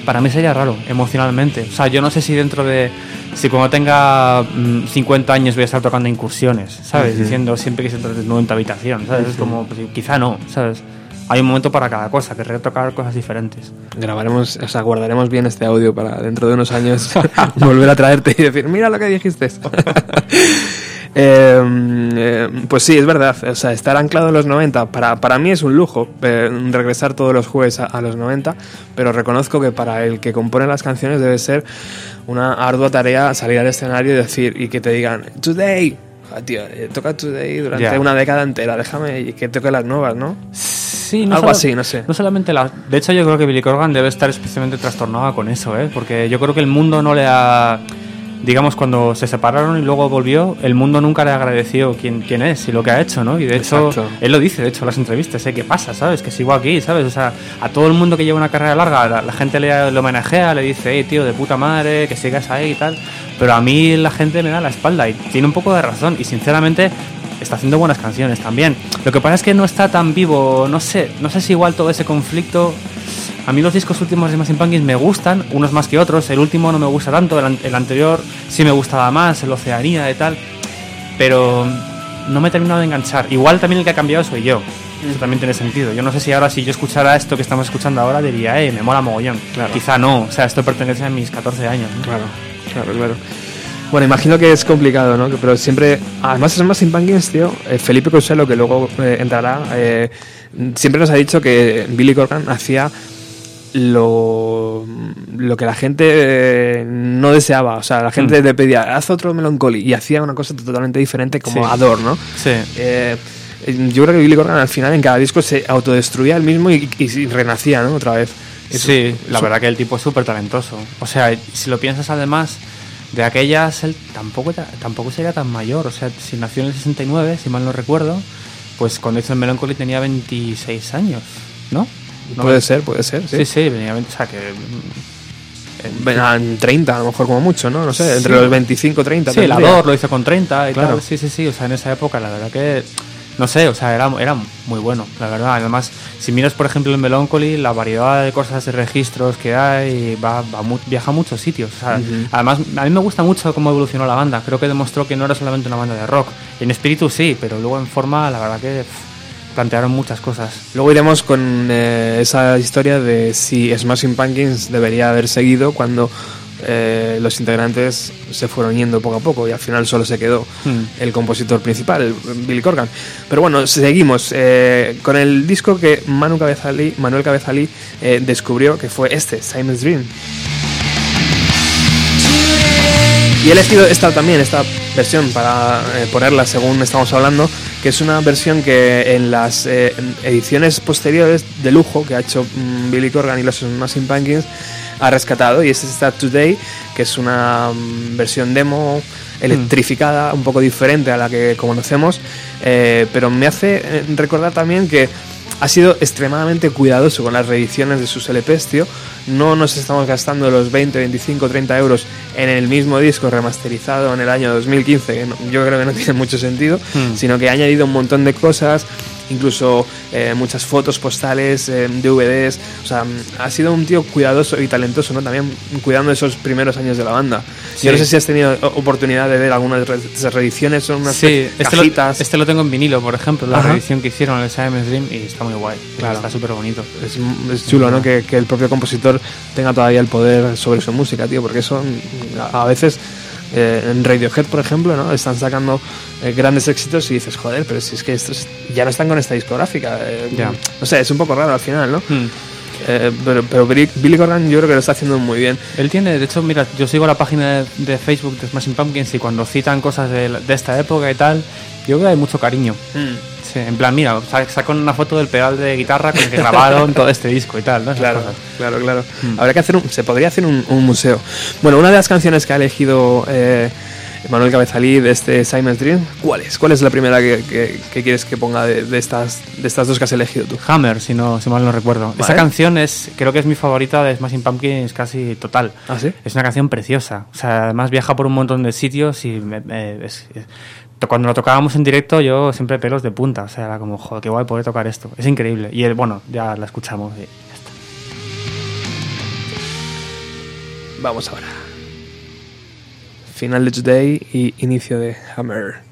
para mí sería raro, emocionalmente. O sea, yo no sé si dentro de. Si cuando tenga mm, 50 años voy a estar tocando incursiones, ¿sabes? Ujú. Diciendo siempre que se trate de nueva habitación, ¿sabes? Es como, pues, quizá no, ¿sabes? Hay un momento para cada cosa, querré tocar cosas diferentes. Grabaremos, o sea, guardaremos bien este audio para dentro de unos años volver a traerte y decir, mira lo que dijiste. Eh, eh, pues sí, es verdad. O sea, estar anclado en los 90 para, para mí es un lujo eh, regresar todos los jueves a, a los 90, pero reconozco que para el que compone las canciones debe ser una ardua tarea salir al escenario y decir y que te digan Today. Ah, tío, eh, toca Today durante una década entera, déjame que toque las nuevas, ¿no? Sí, Algo solo- así, no sé. No solamente la. De hecho, yo creo que Billy Corgan debe estar especialmente trastornada con eso, ¿eh? Porque yo creo que el mundo no le ha. Digamos, cuando se separaron y luego volvió, el mundo nunca le agradeció quién, quién es y lo que ha hecho, ¿no? Y de hecho, Exacto. él lo dice, de hecho, en las entrevistas, ¿eh? ¿Qué pasa, sabes? Que sigo aquí, ¿sabes? O sea, a todo el mundo que lleva una carrera larga, la, la gente le, le homenajea, le dice, hey, tío, de puta madre, que sigas ahí y tal. Pero a mí la gente me da la espalda y tiene un poco de razón. Y sinceramente, está haciendo buenas canciones también. Lo que pasa es que no está tan vivo, no sé, no sé si igual todo ese conflicto. A mí los discos últimos de Smashing Pumpkins me gustan, unos más que otros. El último no me gusta tanto, el, an- el anterior sí me gustaba más, el Oceanía y tal. Pero no me he terminado de enganchar. Igual también el que ha cambiado soy yo. Eso también tiene sentido. Yo no sé si ahora, si yo escuchara esto que estamos escuchando ahora, diría, eh, me mola mogollón. Claro. Quizá no, o sea, esto pertenece a mis 14 años. ¿no? Claro, claro, claro. Bueno, imagino que es complicado, ¿no? Pero siempre, además es más Pumpkins, tío. eh, Felipe Couselo, que luego eh, entrará, eh, siempre nos ha dicho que Billy Corgan hacía lo, lo que la gente eh, no deseaba. O sea, la gente le pedía, haz otro Melancholy y hacía una cosa totalmente diferente como Sí. Ador, ¿no? Sí. Eh, yo creo que Billy Corgan al final en cada disco se autodestruía él mismo y, y- y renacía, ¿no? Otra vez. Eso- Sí, la eso- verdad que el tipo es súper talentoso. O sea, si lo piensas además, de aquellas él tampoco, tampoco sería tan mayor. O sea, si nació en el 69, si mal no recuerdo, pues cuando hizo el Melancholy tenía 26 años, ¿no? No Puede ser, puede ser. Sí, Sí, sí, venía, o sea que... mm, Ven, a 30, a lo mejor como mucho, ¿no? No sé, entre los 25 30. Sí, el. Ador lo hizo con 30 y Claro. tal. Sí, sí, sí. O sea, en esa época, la verdad que. No sé, o sea, era, era muy bueno, la verdad. Además, si miras, por ejemplo, el Melancholy, la variedad de cosas de registros que hay, va, va mu- viaja a muchos sitios. O sea, Además, a mí me gusta mucho cómo evolucionó la banda. Creo que demostró que no era solamente una banda de rock. En espíritu sí, pero luego en forma, la verdad que pff, plantearon muchas cosas. Luego iremos con eh, esa historia de si Smashing Pumpkins debería haber seguido cuando eh, los integrantes se fueron yendo poco a poco y al final solo se quedó Hmm. el compositor principal, Billy Corgan. Pero bueno, seguimos eh, con el disco que Manu Cabezalí, Manuel Cabezalí eh, descubrió que fue este, Simon's Dream. Y he elegido esta también, esta versión para eh, ponerla según estamos hablando, que es una versión que en las eh, ediciones posteriores de lujo que ha hecho mm, Billy Corgan y los Smashing Pumpkins ha rescatado y es esta Today, que es una mm, versión demo electrificada, un poco diferente a la que conocemos, eh, pero me hace eh, recordar también que ha sido extremadamente cuidadoso con las reediciones de sus LPs, tío. No nos estamos gastando los 20, 25, 30 euros en el mismo disco remasterizado en el año 2015, que no- yo creo que no tiene mucho sentido, Hmm. sino que ha añadido un montón de cosas, incluso eh, muchas fotos postales, eh, DVDs. O sea, ha sido un tío cuidadoso y talentoso, ¿no? También cuidando esos primeros años de la banda. Sí. Yo no sé si has tenido oportunidad de ver algunas de esas reediciones, son unas Sí, este lo, cajitas. este lo tengo en vinilo, por ejemplo, la Ajá. reedición que hicieron en el Simon's Dream y está muy guay. Claro. Está súper bonito. Es, es chulo, ¿no? Que, que el propio compositor tenga todavía el poder sobre su música, tío, porque eso mm, a, a veces eh, en Radiohead, por ejemplo, ¿no? Están sacando eh, grandes éxitos y dices, joder, pero si es que estos ya no están con esta discográfica. eh. No sé, es un poco raro al final, ¿no? Hmm. Eh, pero, pero Billy, Billy Corgan yo creo que lo está haciendo muy bien. Él tiene, de hecho, mira, yo sigo la página de, de Facebook de Smashing Pumpkins y cuando citan cosas de, de esta época y tal, yo creo que hay mucho cariño. En plan, mira, sa- sacan una foto del pedal de guitarra con el que grabaron todo este disco y tal, ¿no? Esas Claro, cosas. claro, claro. Mm. Habría que hacer un, se podría hacer un, un museo. Bueno, una de las canciones que ha elegido eh, Manuel Cabezalí de este Simon's Dream, ¿cuál es? ¿Cuál es la primera que, que- que quieres que ponga de, de estas, de estas dos que has elegido tú? Hammer, si no si mal no recuerdo. Vale. Esa canción es, creo que es mi favorita de Smashing Pumpkins casi total. ¿Ah, sí? Es una canción preciosa. O sea, además viaja por un montón de sitios y me- me- es- es- cuando lo tocábamos en directo yo siempre pelos de punta. O sea, era como, joder, qué guay poder tocar esto. Es increíble. Y el, bueno, ya la escuchamos. y ya está. Vamos ahora. Final de Today y inicio de Hammer.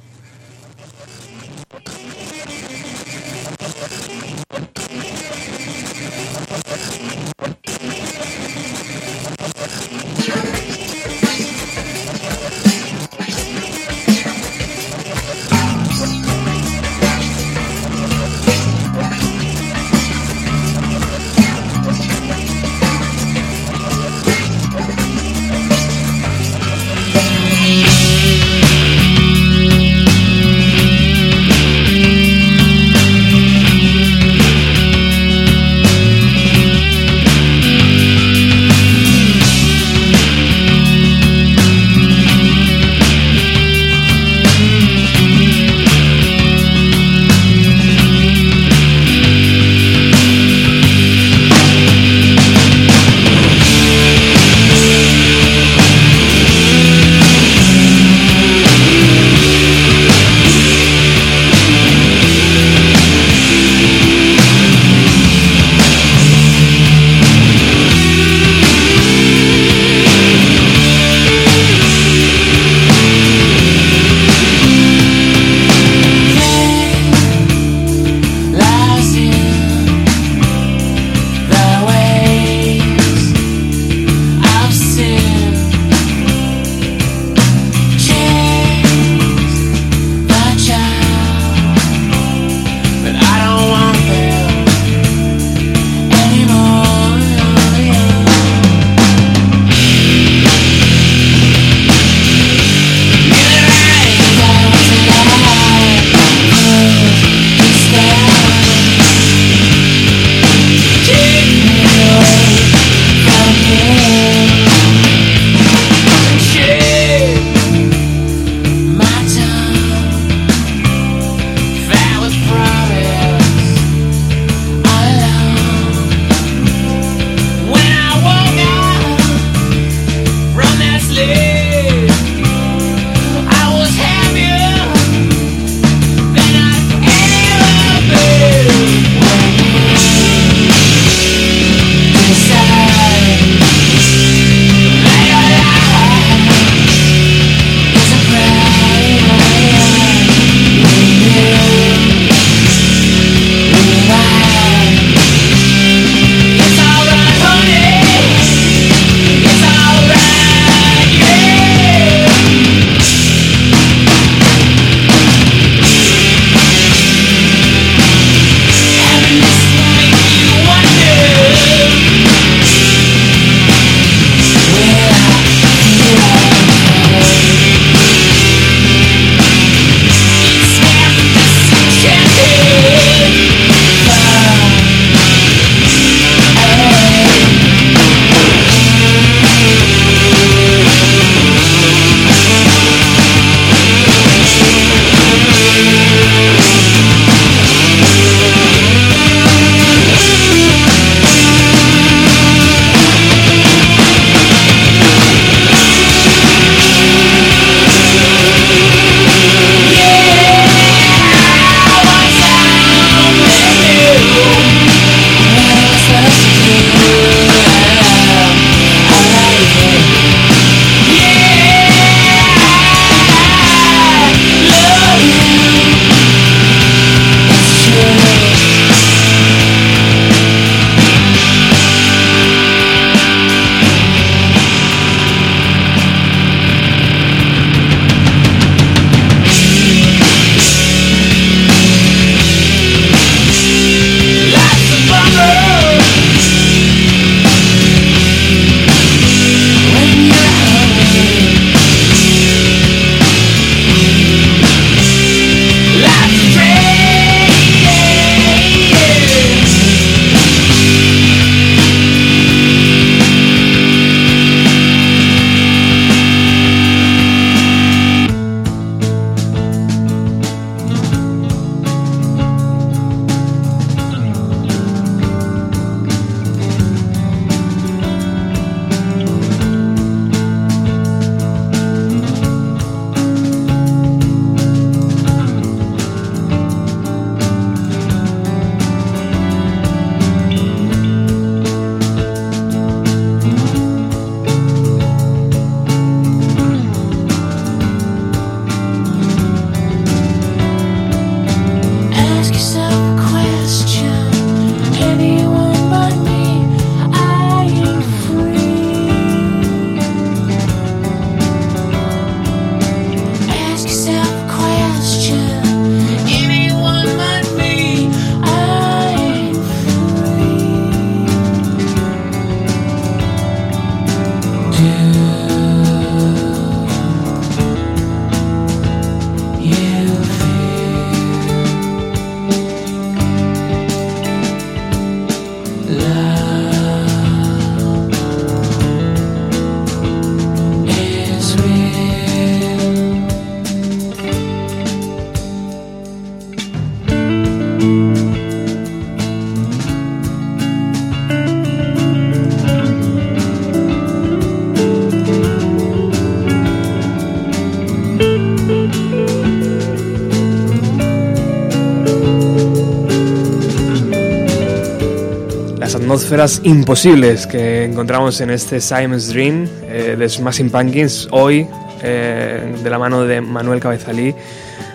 Atmósferas imposibles que encontramos en este Simon's Dream eh, de Smashing Pumpkins hoy eh, de la mano de Manuel Cabezalí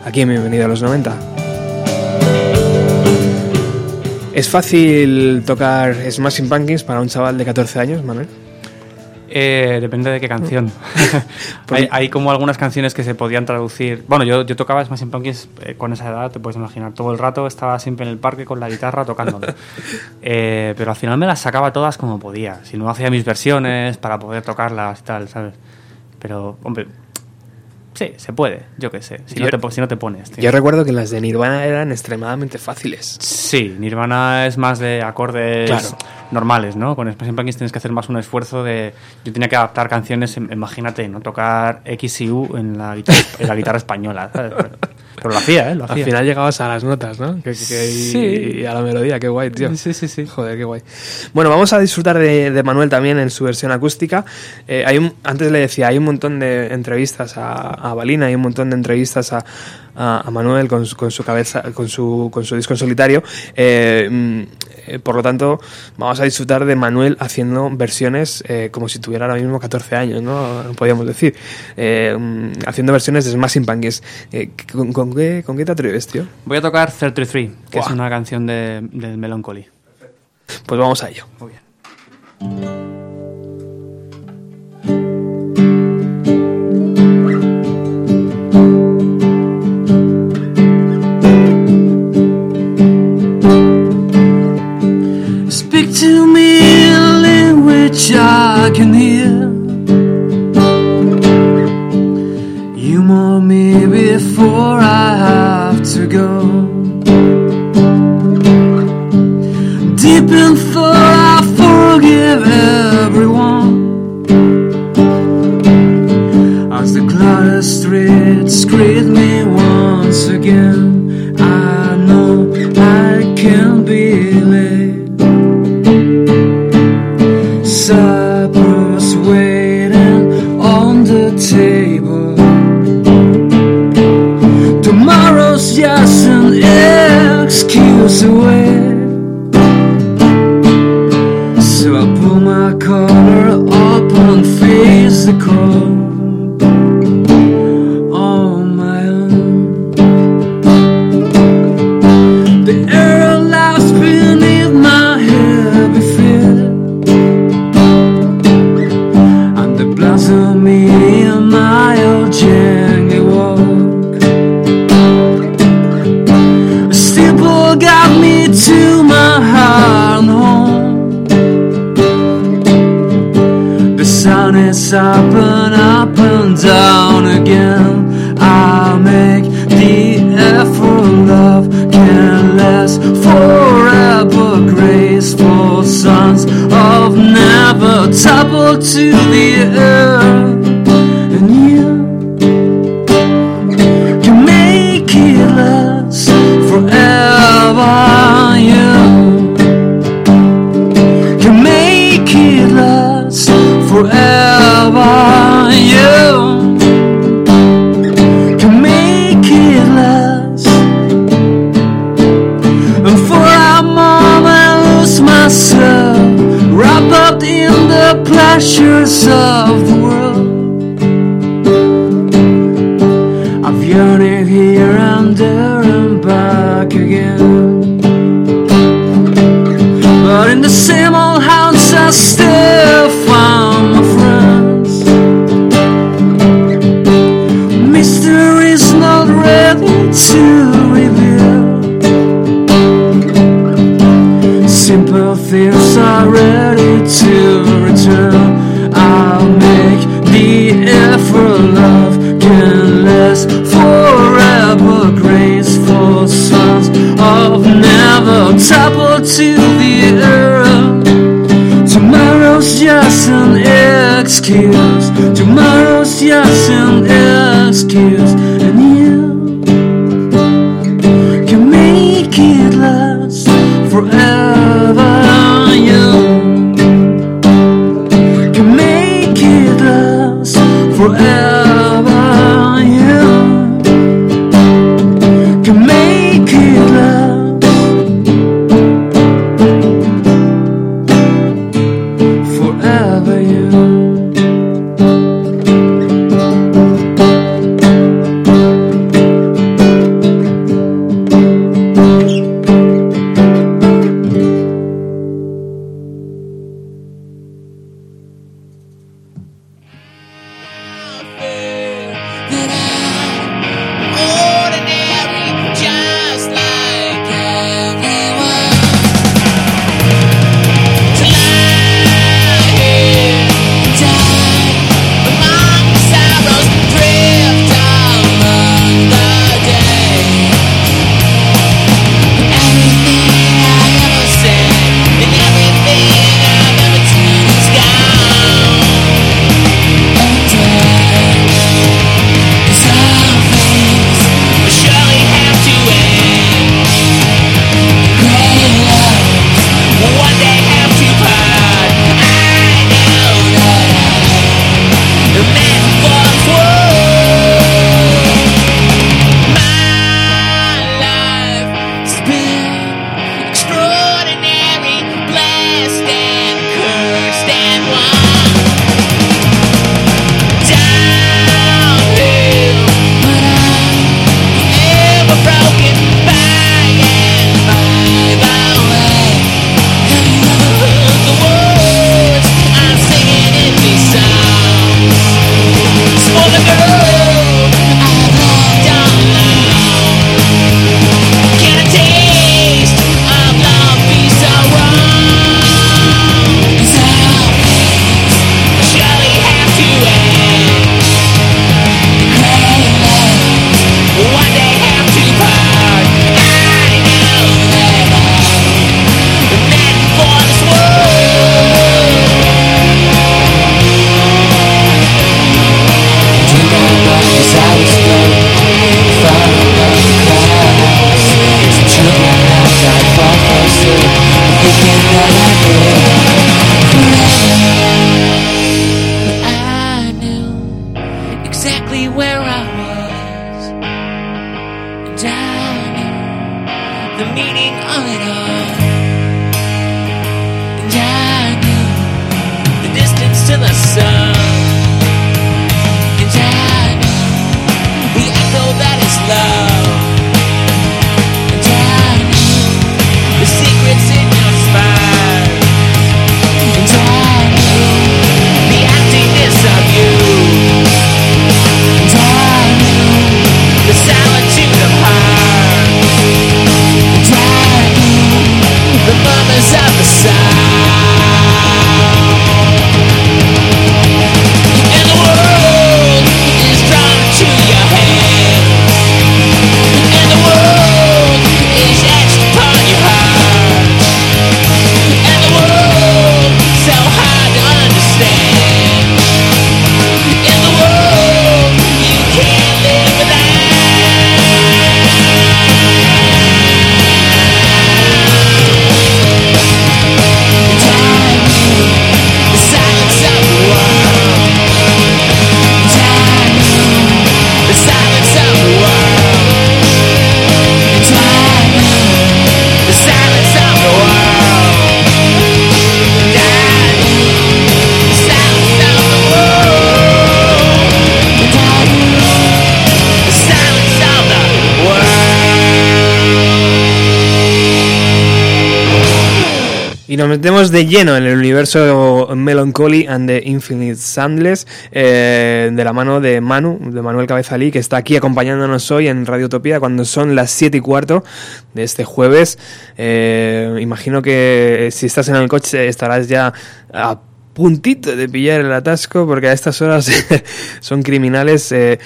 aquí en Bienvenido a los 90. ¿Es fácil tocar Smashing Pumpkins para un chaval de 14 años, Manuel? Eh, depende de qué canción. hay, hay como algunas canciones que se podían traducir. Bueno, yo, yo tocaba Smashing Pumpkins eh, con esa edad, te puedes imaginar. Todo el rato estaba siempre en el parque con la guitarra tocándolo. Eh, pero al final me las sacaba todas como podía. Si no hacía mis versiones para poder tocarlas y tal, ¿sabes? Pero, hombre, sí, se puede, yo qué sé. Si, Yo- no, te, si no te pones. tío. Yo recuerdo que las de Nirvana eran extremadamente fáciles. Sí, Nirvana es más de acordes Claro. normales, ¿no? Con Smashing Pumpkins tienes que hacer más un esfuerzo de... Yo tenía que adaptar canciones, im- imagínate, ¿no? Tocar X y U en la guitarra, en la guitarra española, ¿sabes? Pero, lo hacía, ¿eh? Lo Al hacía. final llegabas a las notas, ¿no? Que- que- que- y, Sí. y a la melodía, qué guay, tío. Sí, sí, sí. Joder, qué guay. Bueno, vamos a disfrutar de, de Manuel también en su versión acústica. Eh, hay un- antes le decía, hay un montón de entrevistas a, a Balina, hay un montón de entrevistas a, a- a Manuel con su, con su cabeza, con su, con su disco en solitario. Eh, mm, eh, por lo tanto, vamos a disfrutar de Manuel haciendo versiones eh, como si tuviera ahora mismo 14 años, ¿no? Podríamos decir. Eh, mm, haciendo versiones de Smashing Pumpkins. Eh, ¿con, con qué, ¿Con qué te atreves, tío? Voy a tocar 33, que es una canción de, del Melancholy. Pues vamos a ello. Muy bien. Language I can hear. You mourn me before I have to go. Deep in thought, I forgive everyone. As the clouded streets greet me once again, I know I can be to the de lleno en el universo Melancholy and the Infinite Sandless eh, de la mano de Manu, de Manuel Cabezalí, que está aquí acompañándonos hoy en Radio Utopía cuando son las 7 y cuarto de este jueves. Eh, imagino que si estás en el coche estarás ya a puntito de pillar el atasco porque a estas horas son criminales eh,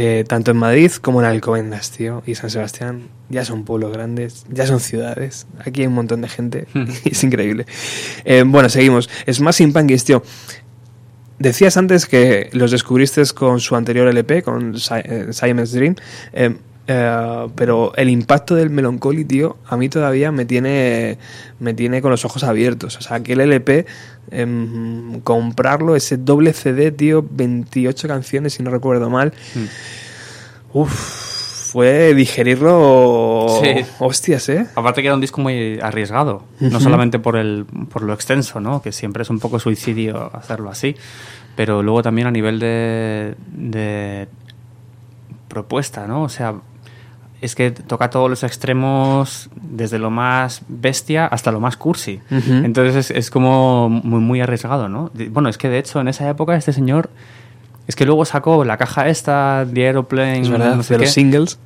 eh, tanto en Madrid como en Alcobendas, tío, y San Sebastián. Ya son pueblos grandes, ya son ciudades. Aquí hay un montón de gente. es increíble. Eh, bueno, seguimos. Smashing Pumpkins, tío. Decías antes que los descubriste con su anterior LP, con eh, Simon's Dream. eh, eh, pero el impacto del Melancholy, tío, a mí todavía me tiene, me tiene con los ojos abiertos. O sea, aquel LP, em, comprarlo, ese doble CD, tío, 28 canciones, si no recuerdo mal. Uf, fue digerirlo. Sí. Hostias, ¿eh? Aparte que era un disco muy arriesgado, no solamente por, el, por lo extenso, ¿no? que siempre es un poco suicidio hacerlo así, pero luego también a nivel de, de propuesta, ¿no? O sea, es que toca todos los extremos, desde lo más bestia hasta lo más cursi. Entonces es, es como muy, muy arriesgado, ¿no? Bueno, es que de hecho en esa época este señor... Es que luego sacó la caja esta, The Aeroplane, Es verdad, no sé de los singles.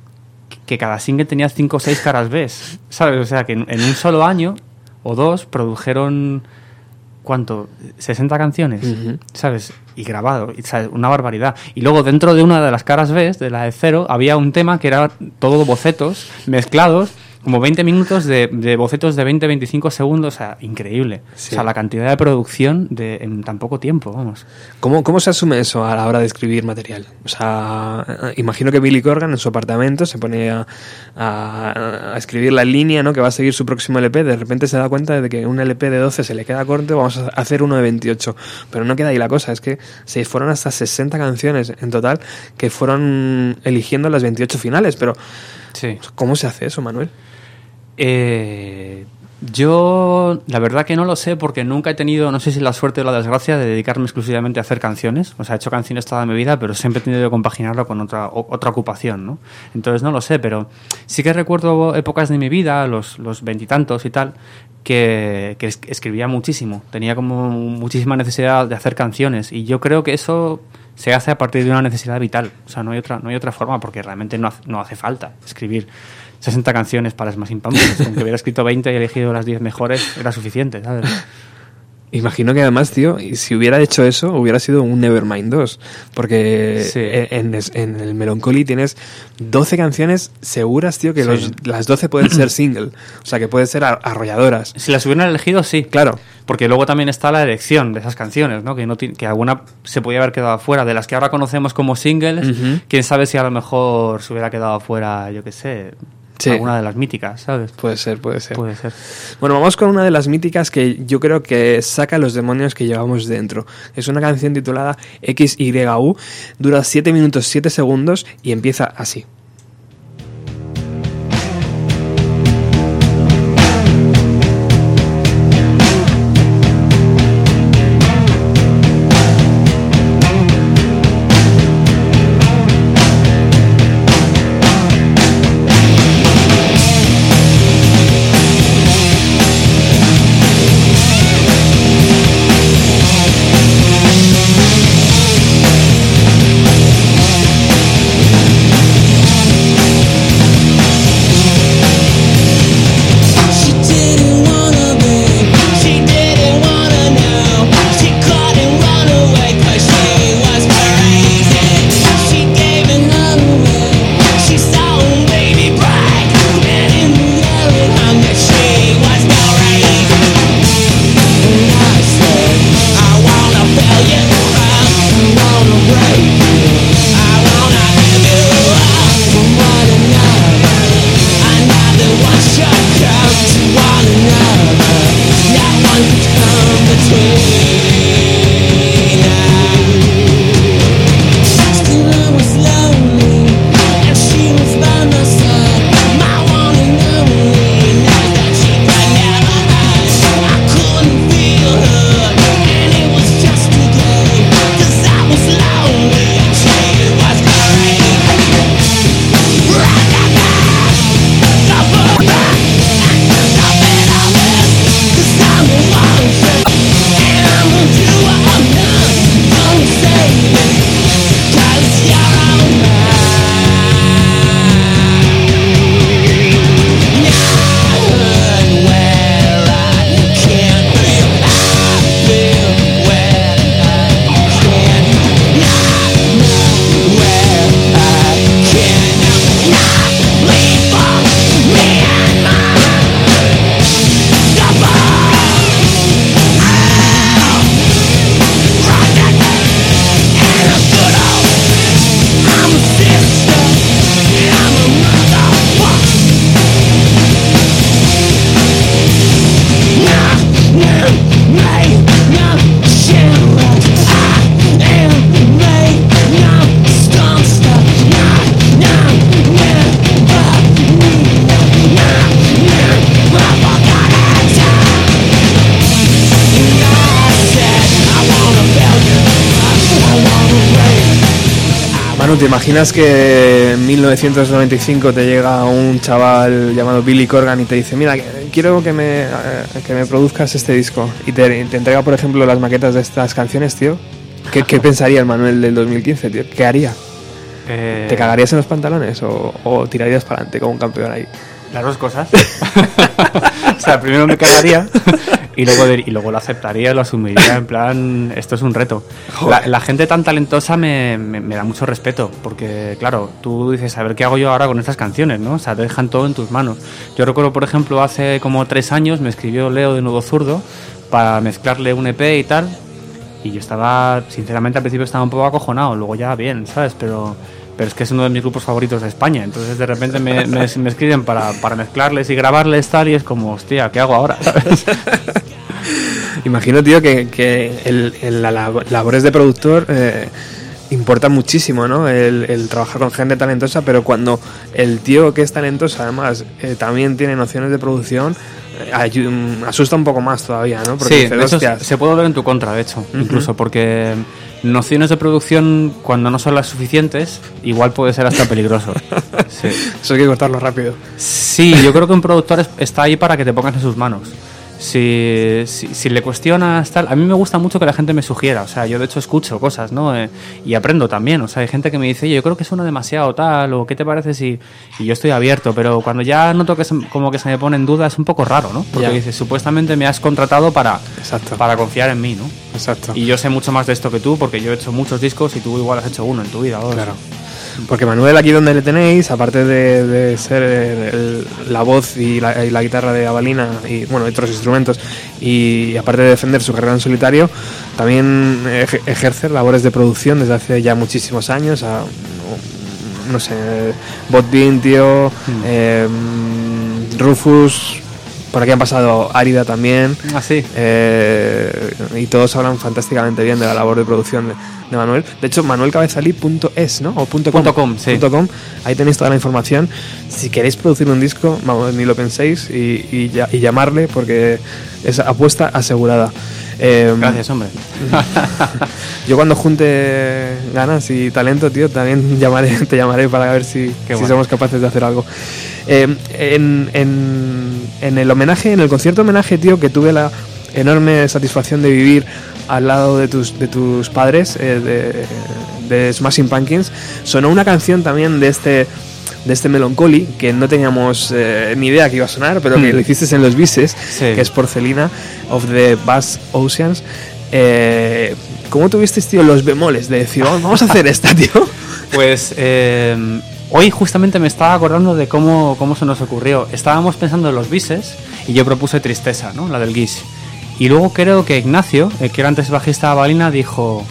que cada single tenía cinco o seis caras B, ¿sabes? O sea, que en, en un solo año o dos produjeron, ¿cuánto? 60 canciones. ¿sabes? Y grabado, y, ¿sabes? una barbaridad. Y luego dentro de una de las caras B, de la de cero, había un tema que era todo bocetos mezclados, como 20 minutos de, de bocetos de 20-25 segundos, o sea, increíble. Sí. O sea, la cantidad de producción de, en tan poco tiempo, vamos. ¿Cómo, ¿Cómo se asume eso a la hora de escribir material? O sea, eh, imagino que Billy Corgan en su apartamento se pone a, a- a escribir la línea ¿no? que va a seguir su próximo LP. De repente se da cuenta de que un LP de 12 se le queda corto, vamos a hacer uno de 28. Pero no queda ahí la cosa, es que se fueron hasta 60 canciones en total que fueron eligiendo las 28 finales. Pero, Sí. ¿cómo se hace eso, Manuel? Eh, yo, la verdad que no lo sé porque nunca he tenido, no sé si la suerte o la desgracia de dedicarme exclusivamente a hacer canciones. O sea, he hecho canciones toda mi vida, pero siempre he tenido que compaginarlo con otra, otra ocupación, ¿no? Entonces no lo sé, pero sí que recuerdo épocas de mi vida, los veintitantos y, tal, que, que es- escribía muchísimo. Tenía como muchísima necesidad de hacer canciones y yo creo que eso se hace a partir de una necesidad vital. O sea, no hay otra, no hay otra forma porque realmente no, no hace falta escribir 60 canciones para Smashing Pumpkins. Aunque hubiera escrito 20 y elegido las 10 mejores, era suficiente, ¿sabes? Imagino que además, tío, si hubiera hecho eso, hubiera sido un Nevermind 2. Porque Sí. en, en el Melancholy tienes 12 canciones seguras, tío, que Sí. los- las 12 pueden ser single. O sea, que pueden ser ar- arrolladoras. Si las hubieran elegido, sí. Claro. Porque luego también está la elección de esas canciones, ¿no? Que, no que alguna se podía haber quedado fuera. De las que ahora conocemos como singles, Ujú. quién sabe si a lo mejor se hubiera quedado fuera, yo qué sé, Sí. alguna de las míticas, ¿sabes? Puede ser, puede ser. Puede ser. Bueno, vamos con una de las míticas que yo creo que saca los demonios que llevamos dentro. Es una canción titulada XYU, dura 7 minutos 7 segundos y empieza así. Imaginas que en 1995 te llega un chaval llamado Billy Corgan y te dice, mira, quiero que me, eh, que me produzcas este disco y te, te entrega, por ejemplo, las maquetas de estas canciones, tío? ¿Qué, qué pensaría el Manuel del 2015, tío? ¿Qué haría? Eh, ¿Te cagarías en los pantalones o, o tirarías para adelante como un campeón ahí? Las dos cosas. o sea, primero me cagaría y luego, y luego lo aceptaría, lo asumiría. En plan, esto es un reto. La, la gente tan talentosa me, me- me da mucho respeto, porque, claro, tú dices, a ver qué hago yo ahora con estas canciones, ¿no? O sea, te dejan todo en tus manos. Yo recuerdo, por ejemplo, hace como tres años me escribió Leo de Nuevo Zurdo para mezclarle un EP y tal. Y yo estaba, sinceramente, al principio estaba un poco acojonado, luego ya bien, ¿sabes? Pero, pero es que es uno de mis grupos favoritos de España. Entonces, de repente me, me- me escriben para, para mezclarles y grabarles tal, y es como, hostia, ¿qué hago ahora? Imagino, tío, que, que el, el- la labo- labores de productor eh, importa muchísimo, ¿no? El, el trabajar con gente talentosa, pero cuando el tío que es talentoso, además, eh, también tiene nociones de producción, asusta un poco más todavía, ¿no? Porque sí, dices, "Hostias". se puede ver en tu contra, de hecho, incluso porque nociones de producción, cuando no son las suficientes, igual puede ser hasta peligroso. Sí. Eso hay que cortarlo rápido. Sí, yo creo que un productor es- está ahí para que te pongas en sus manos. Si, si, si le cuestionas tal, a mí me gusta mucho que la gente me sugiera, o sea, yo de hecho escucho cosas, ¿no? Eh, y aprendo también, o sea, hay gente que me dice, "Oye, yo creo que suena demasiado tal, o qué te parece si... Y yo estoy abierto, pero cuando ya noto que se- como que se me pone en duda es un poco raro, ¿no? Porque dices, supuestamente me has contratado para, Exacto. para confiar en mí, ¿no? Exacto. Y yo sé mucho más de esto que tú, porque yo he hecho muchos discos y tú igual has hecho uno en tu vida. dos. Claro. Porque Manuel, aquí donde le tenéis, aparte de, de ser el- la voz y la, y la guitarra de Avalina y bueno, otros instrumentos, y, aparte de defender su carrera en solitario, también ej- ejerce labores de producción desde hace ya muchísimos años. A, no sé, Botbin, tío, eh, Rufus, por aquí han pasado Árida también. Ah, sí. Eh, y todos hablan fantásticamente bien de la labor de producción de, de Manuel. De hecho, manuelcabezalí.es, ¿no? O punto com. Punto com, sí. Punto com. Ahí tenéis toda la información. Si queréis producir un disco, vamos, ni lo penséis y, y ya- y llamarle porque es apuesta asegurada. Eh, Gracias, hombre. Yo cuando junte ganas y talento, tío, también llamaré, te llamaré para ver si, si bueno. somos capaces de hacer algo. Eh, en, en- en el homenaje, en el concierto homenaje, tío, que tuve la enorme satisfacción de vivir al lado de tus, de tus padres, eh, de, de Smashing Pumpkins, sonó una canción también de este de este Melancholy, que no teníamos eh, ni idea que iba a sonar, pero que Hmm. lo hiciste en los bises, Sí. que es Porcelina of the Vast Oceans. Eh, ¿Cómo tuvisteis, tío, los bemoles de decir, "Oh, vamos a hacer esta, tío? Pues eh, hoy justamente me estaba acordando de cómo, cómo se nos ocurrió. Estábamos pensando en los bises y yo propuse Tristeza, ¿no? La del guis. Y luego creo que Ignacio, el que era antes bajista de Balina, dijo,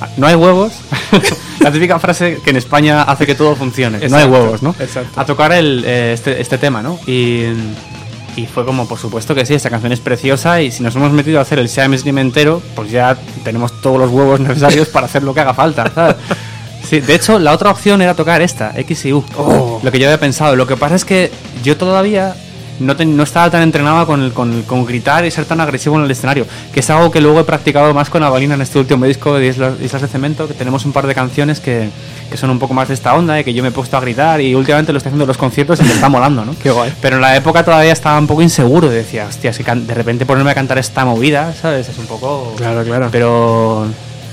"Ah, no hay huevos. La típica frase que en España hace que todo funcione. no hay Exacto, huevos, ¿no? exacto. A tocar el, eh, este, este tema, ¿no? Y, y fue como, por supuesto que sí, esta canción es preciosa y si nos hemos metido a hacer el Siamese Dream entero, pues ya tenemos todos los huevos necesarios para hacer lo que haga falta, ¿sabes? Sí, de hecho, la otra opción era tocar esta, X y U. Oh. Lo que yo había pensado. Lo que pasa es que yo todavía no, no estaba tan entrenado con, el- con, con gritar y ser tan agresivo en el escenario, que es algo que luego he practicado más con Avalina en este último disco de Islas, Islas de Cemento, que tenemos un par de canciones que, que son un poco más de esta onda y que yo me he puesto a gritar y últimamente lo estoy haciendo en los conciertos y me está molando, ¿no? Qué guay. Pero en la época todavía estaba un poco inseguro, decía, hostia, si de repente ponerme a cantar esta movida, ¿sabes? Es un poco... Claro, claro. Pero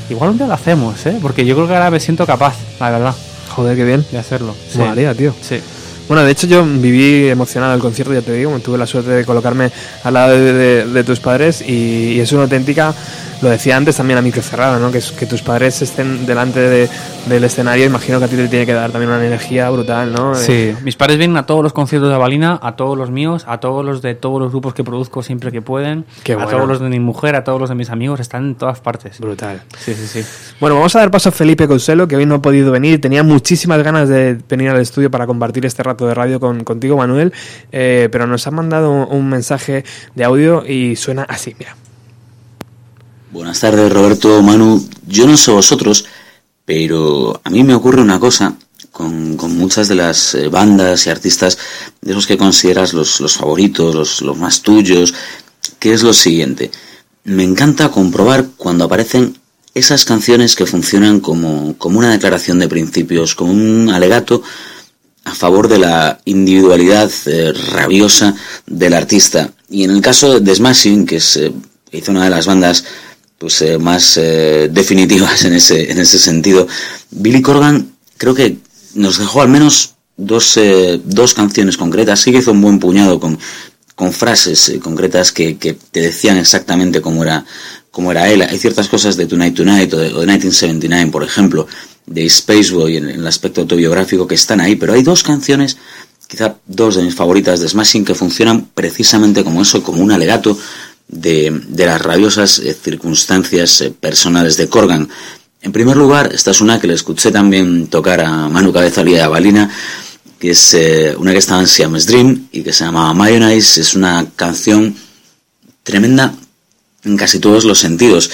igual un día lo hacemos, ¿eh? Porque yo creo que ahora me siento capaz, la verdad, Joder, qué bien. de hacerlo. Sí. Molaría, tío. Sí. Bueno, de hecho yo viví emocionado el concierto, ya te digo, tuve la suerte de colocarme al lado de, de- de tus padres y, y es una auténtica, lo decía antes también a micro cerrado, ¿no? que, tus padres estén delante de- del escenario, imagino que a ti te tiene que dar también una energía brutal, ¿no? Sí, mis padres vienen a todos los conciertos de Avalina, a todos los míos, a todos los de todos los grupos que produzco siempre que pueden, Qué a bueno. todos los de mi mujer, a todos los de mis amigos, están en todas partes. Brutal. Sí, sí, sí. Bueno, vamos a dar paso a Felipe Couselo, que hoy no ha podido venir. Tenía muchísimas ganas de venir al estudio para compartir este rato de radio con, contigo, Manuel, eh, pero nos ha mandado un mensaje de audio y suena así, mira. Buenas tardes, Roberto, Manu. Yo no sé vosotros, pero a mí me ocurre una cosa con, con muchas de las eh, bandas y artistas de esos que consideras los, los favoritos, los, los más tuyos, que es lo siguiente. Me encanta comprobar cuando aparecen esas canciones que funcionan como, como una declaración de principios, como un alegato a favor de la individualidad eh, rabiosa del artista. Y en el caso de Smashing, que es, eh, hizo una de las bandas pues, eh, más definitivas en ese, en ese sentido, Billy Corgan creo que nos dejó al menos dos, dos canciones concretas. Sí que hizo un buen puñado con, con frases concretas que, que, te decían exactamente cómo era, cómo era él. Hay ciertas cosas de Tonight Tonight o de, o de 1979, por ejemplo, de Spaceboy en, en, el aspecto autobiográfico que están ahí, pero hay dos canciones, quizá dos de mis favoritas de Smashing, que funcionan precisamente como eso, como un alegato de, de las rabiosas eh, circunstancias eh, personales de Corgan. En primer lugar, esta es una que le escuché también tocar a Manu Cabezal y a Balina, que es eh, una que estaba en Siam's Dream y que se llama Mayonnaise. Es una canción tremenda en casi todos los sentidos.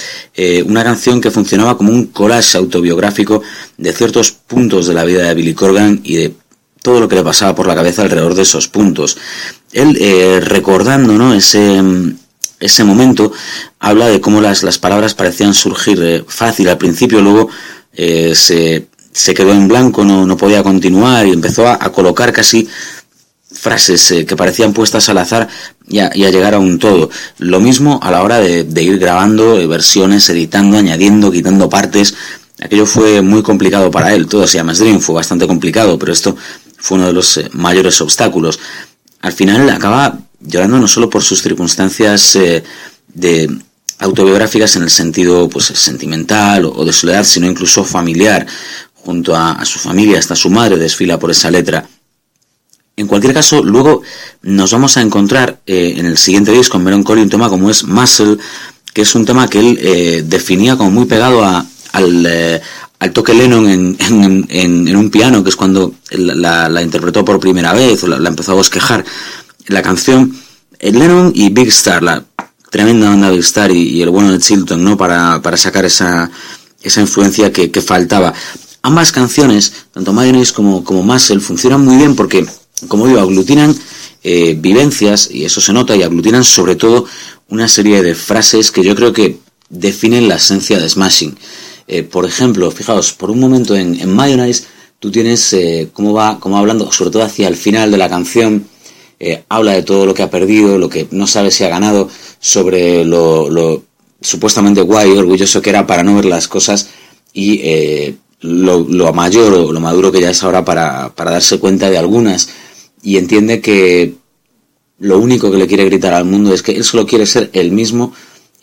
Una canción que funcionaba como un collage autobiográfico de ciertos puntos de la vida de Billy Corgan y de todo lo que le pasaba por la cabeza alrededor de esos puntos. Él, recordando ¿no? ese, ese momento, habla de cómo las, las palabras parecían surgir eh, fácil al principio, luego eh, se, se, quedó en blanco, no, no podía continuar y empezó a, colocar casi frases eh, que parecían puestas al azar y a, llegar a un todo. Lo mismo a la hora de, ir grabando versiones, editando, añadiendo, quitando partes. Aquello fue muy complicado para él. Todo se llama Dream, fue bastante complicado, pero esto fue uno de los mayores obstáculos. Al final acaba llorando no solo por sus circunstancias eh, de autobiográficas en el sentido pues sentimental o, de soledad, sino incluso familiar. Junto a, su familia, hasta su madre desfila por esa letra. En cualquier caso, luego nos vamos a encontrar eh, en el siguiente disco, en Melancholy, un tema como es Muscle, que es un tema que él eh, definía como muy pegado a, al, eh, al, toque Lennon en, en, en, en, un piano, que es cuando la, la interpretó por primera vez, o la, la, empezó a bosquejar. La canción Lennon y Big Star, la tremenda banda Big Star y, el bueno de Chilton, ¿no? Para, para sacar esa, esa influencia que, que faltaba. Ambas canciones, tanto Mayonnaise como, como Muscle, funcionan muy bien porque como digo, aglutinan eh, vivencias, y eso se nota, y aglutinan sobre todo una serie de frases que yo creo que definen la esencia de Smashing. Eh, por ejemplo, fijaos, por un momento en, en Mayonnaise, tú tienes eh, cómo va, cómo hablando, sobre todo hacia el final de la canción, eh, habla de todo lo que ha perdido, lo que no sabe si ha ganado, sobre lo, supuestamente guay orgulloso que era para no ver las cosas y eh, lo, lo, mayor o lo maduro que ya es ahora para, para darse cuenta de algunas y entiende que lo único que le quiere gritar al mundo es que él solo quiere ser el mismo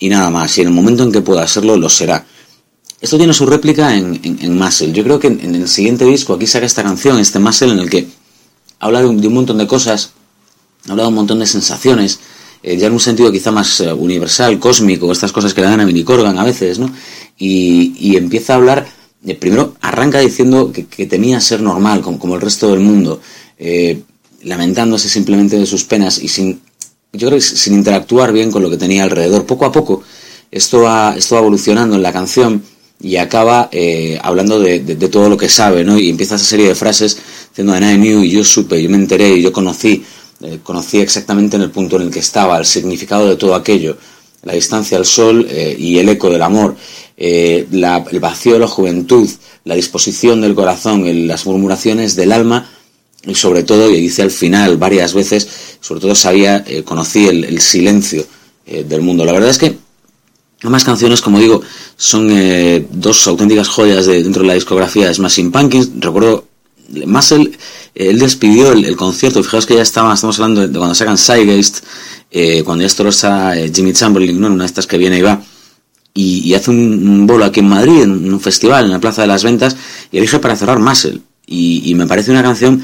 y nada más, y en el momento en que pueda serlo, lo será. Esto tiene su réplica en, en, en Muscle. Yo creo que en, el siguiente disco, aquí saca esta canción, este Muscle, en el que habla de un montón de cosas, habla de un montón de sensaciones, eh, ya en un sentido quizá más uh, universal, cósmico, estas cosas que le dan a Vinnie Corgan a veces, ¿no? Y, y empieza a hablar, eh, primero arranca diciendo que, que temía ser normal, como, como el resto del mundo. Eh, lamentándose simplemente de sus penas y sin, yo creo que sin interactuar bien con lo que tenía alrededor. Poco a poco esto va, esto va evolucionando en la canción y acaba eh, hablando de, de, de, todo lo que sabe, ¿no? Y empieza esa serie de frases diciendo, and I knew, y yo supe, yo me enteré, y yo conocí, eh, conocí exactamente en el punto en el que estaba, el significado de todo aquello, la distancia al sol eh, y el eco del amor, eh, la, el vacío de la juventud, la disposición del corazón, el, las murmuraciones del alma, y sobre todo, y dice al final varias veces, sobre todo sabía, eh, conocí el, el silencio eh, del mundo. La verdad es que ambas canciones, como digo, son eh, dos auténticas joyas de, dentro de la discografía de Smashing Pumpkins. Recuerdo, Muscle, eh, él despidió el, concierto, fijaos que ya estaba, estamos hablando de, cuando sacan Sidegeist, eh, cuando ya esto lo está Jimmy Chamberlain, ¿no? una de estas que viene y va, y, hace un, bolo aquí en Madrid, en un festival, en la Plaza de las Ventas, y elige para cerrar Muscle. Y, y, me parece una canción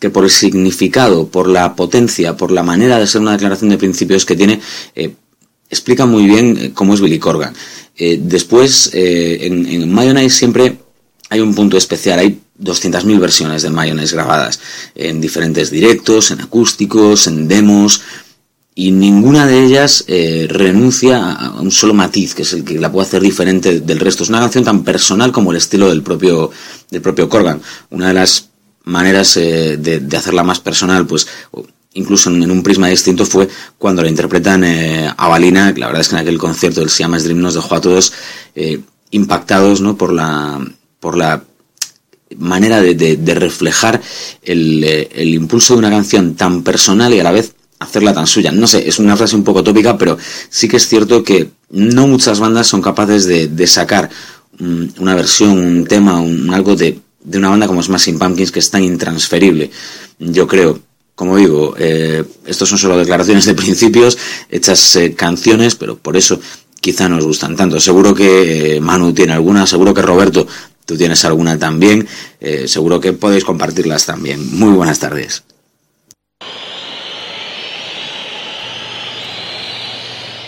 que por el significado, por la potencia, por la manera de ser una declaración de principios que tiene, eh, explica muy bien eh, cómo es Billy Corgan. Eh, después, eh, en, en Mayonnaise siempre hay un punto especial, hay 200.000 versiones de Mayonnaise grabadas en diferentes directos, en acústicos, en demos, y ninguna de ellas eh, renuncia a un solo matiz, que es el que la puede hacer diferente del resto. Es una canción tan personal como el estilo del propio, del propio Corgan. Una de las maneras eh, de, hacerla más personal, pues incluso en, en, un prisma distinto fue cuando la interpretan eh, a Balina, la verdad es que en aquel concierto del Siamese Dream nos dejó a todos eh, impactados ¿no? por, la, por la manera de, reflejar el, eh, el impulso de una canción tan personal y a la vez hacerla tan suya. No sé, es una frase un poco tópica, pero sí que es cierto que no muchas bandas son capaces de, sacar una versión, un tema, un, algo de, una banda como Smashing Pumpkins que es tan intransferible. Yo creo, como digo, eh, estos son solo declaraciones de principios, hechas eh, canciones, pero por eso quizá nos gustan tanto. Seguro que Manu tiene alguna, seguro que Roberto, tú tienes alguna también, eh, seguro que podéis compartirlas también. Muy buenas tardes.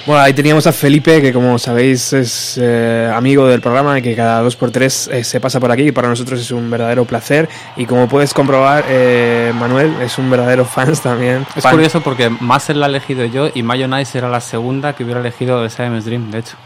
Bueno, ahí teníamos a Felipe, que como sabéis es eh, amigo del programa y que cada dos por tres eh, se pasa por aquí y para nosotros es un verdadero placer. Y como puedes comprobar, eh, Manuel es un verdadero fans también. Es Fan. curioso porque Master la he elegido yo y Mayonnaise era la segunda que hubiera elegido de Simon's Dream, de hecho.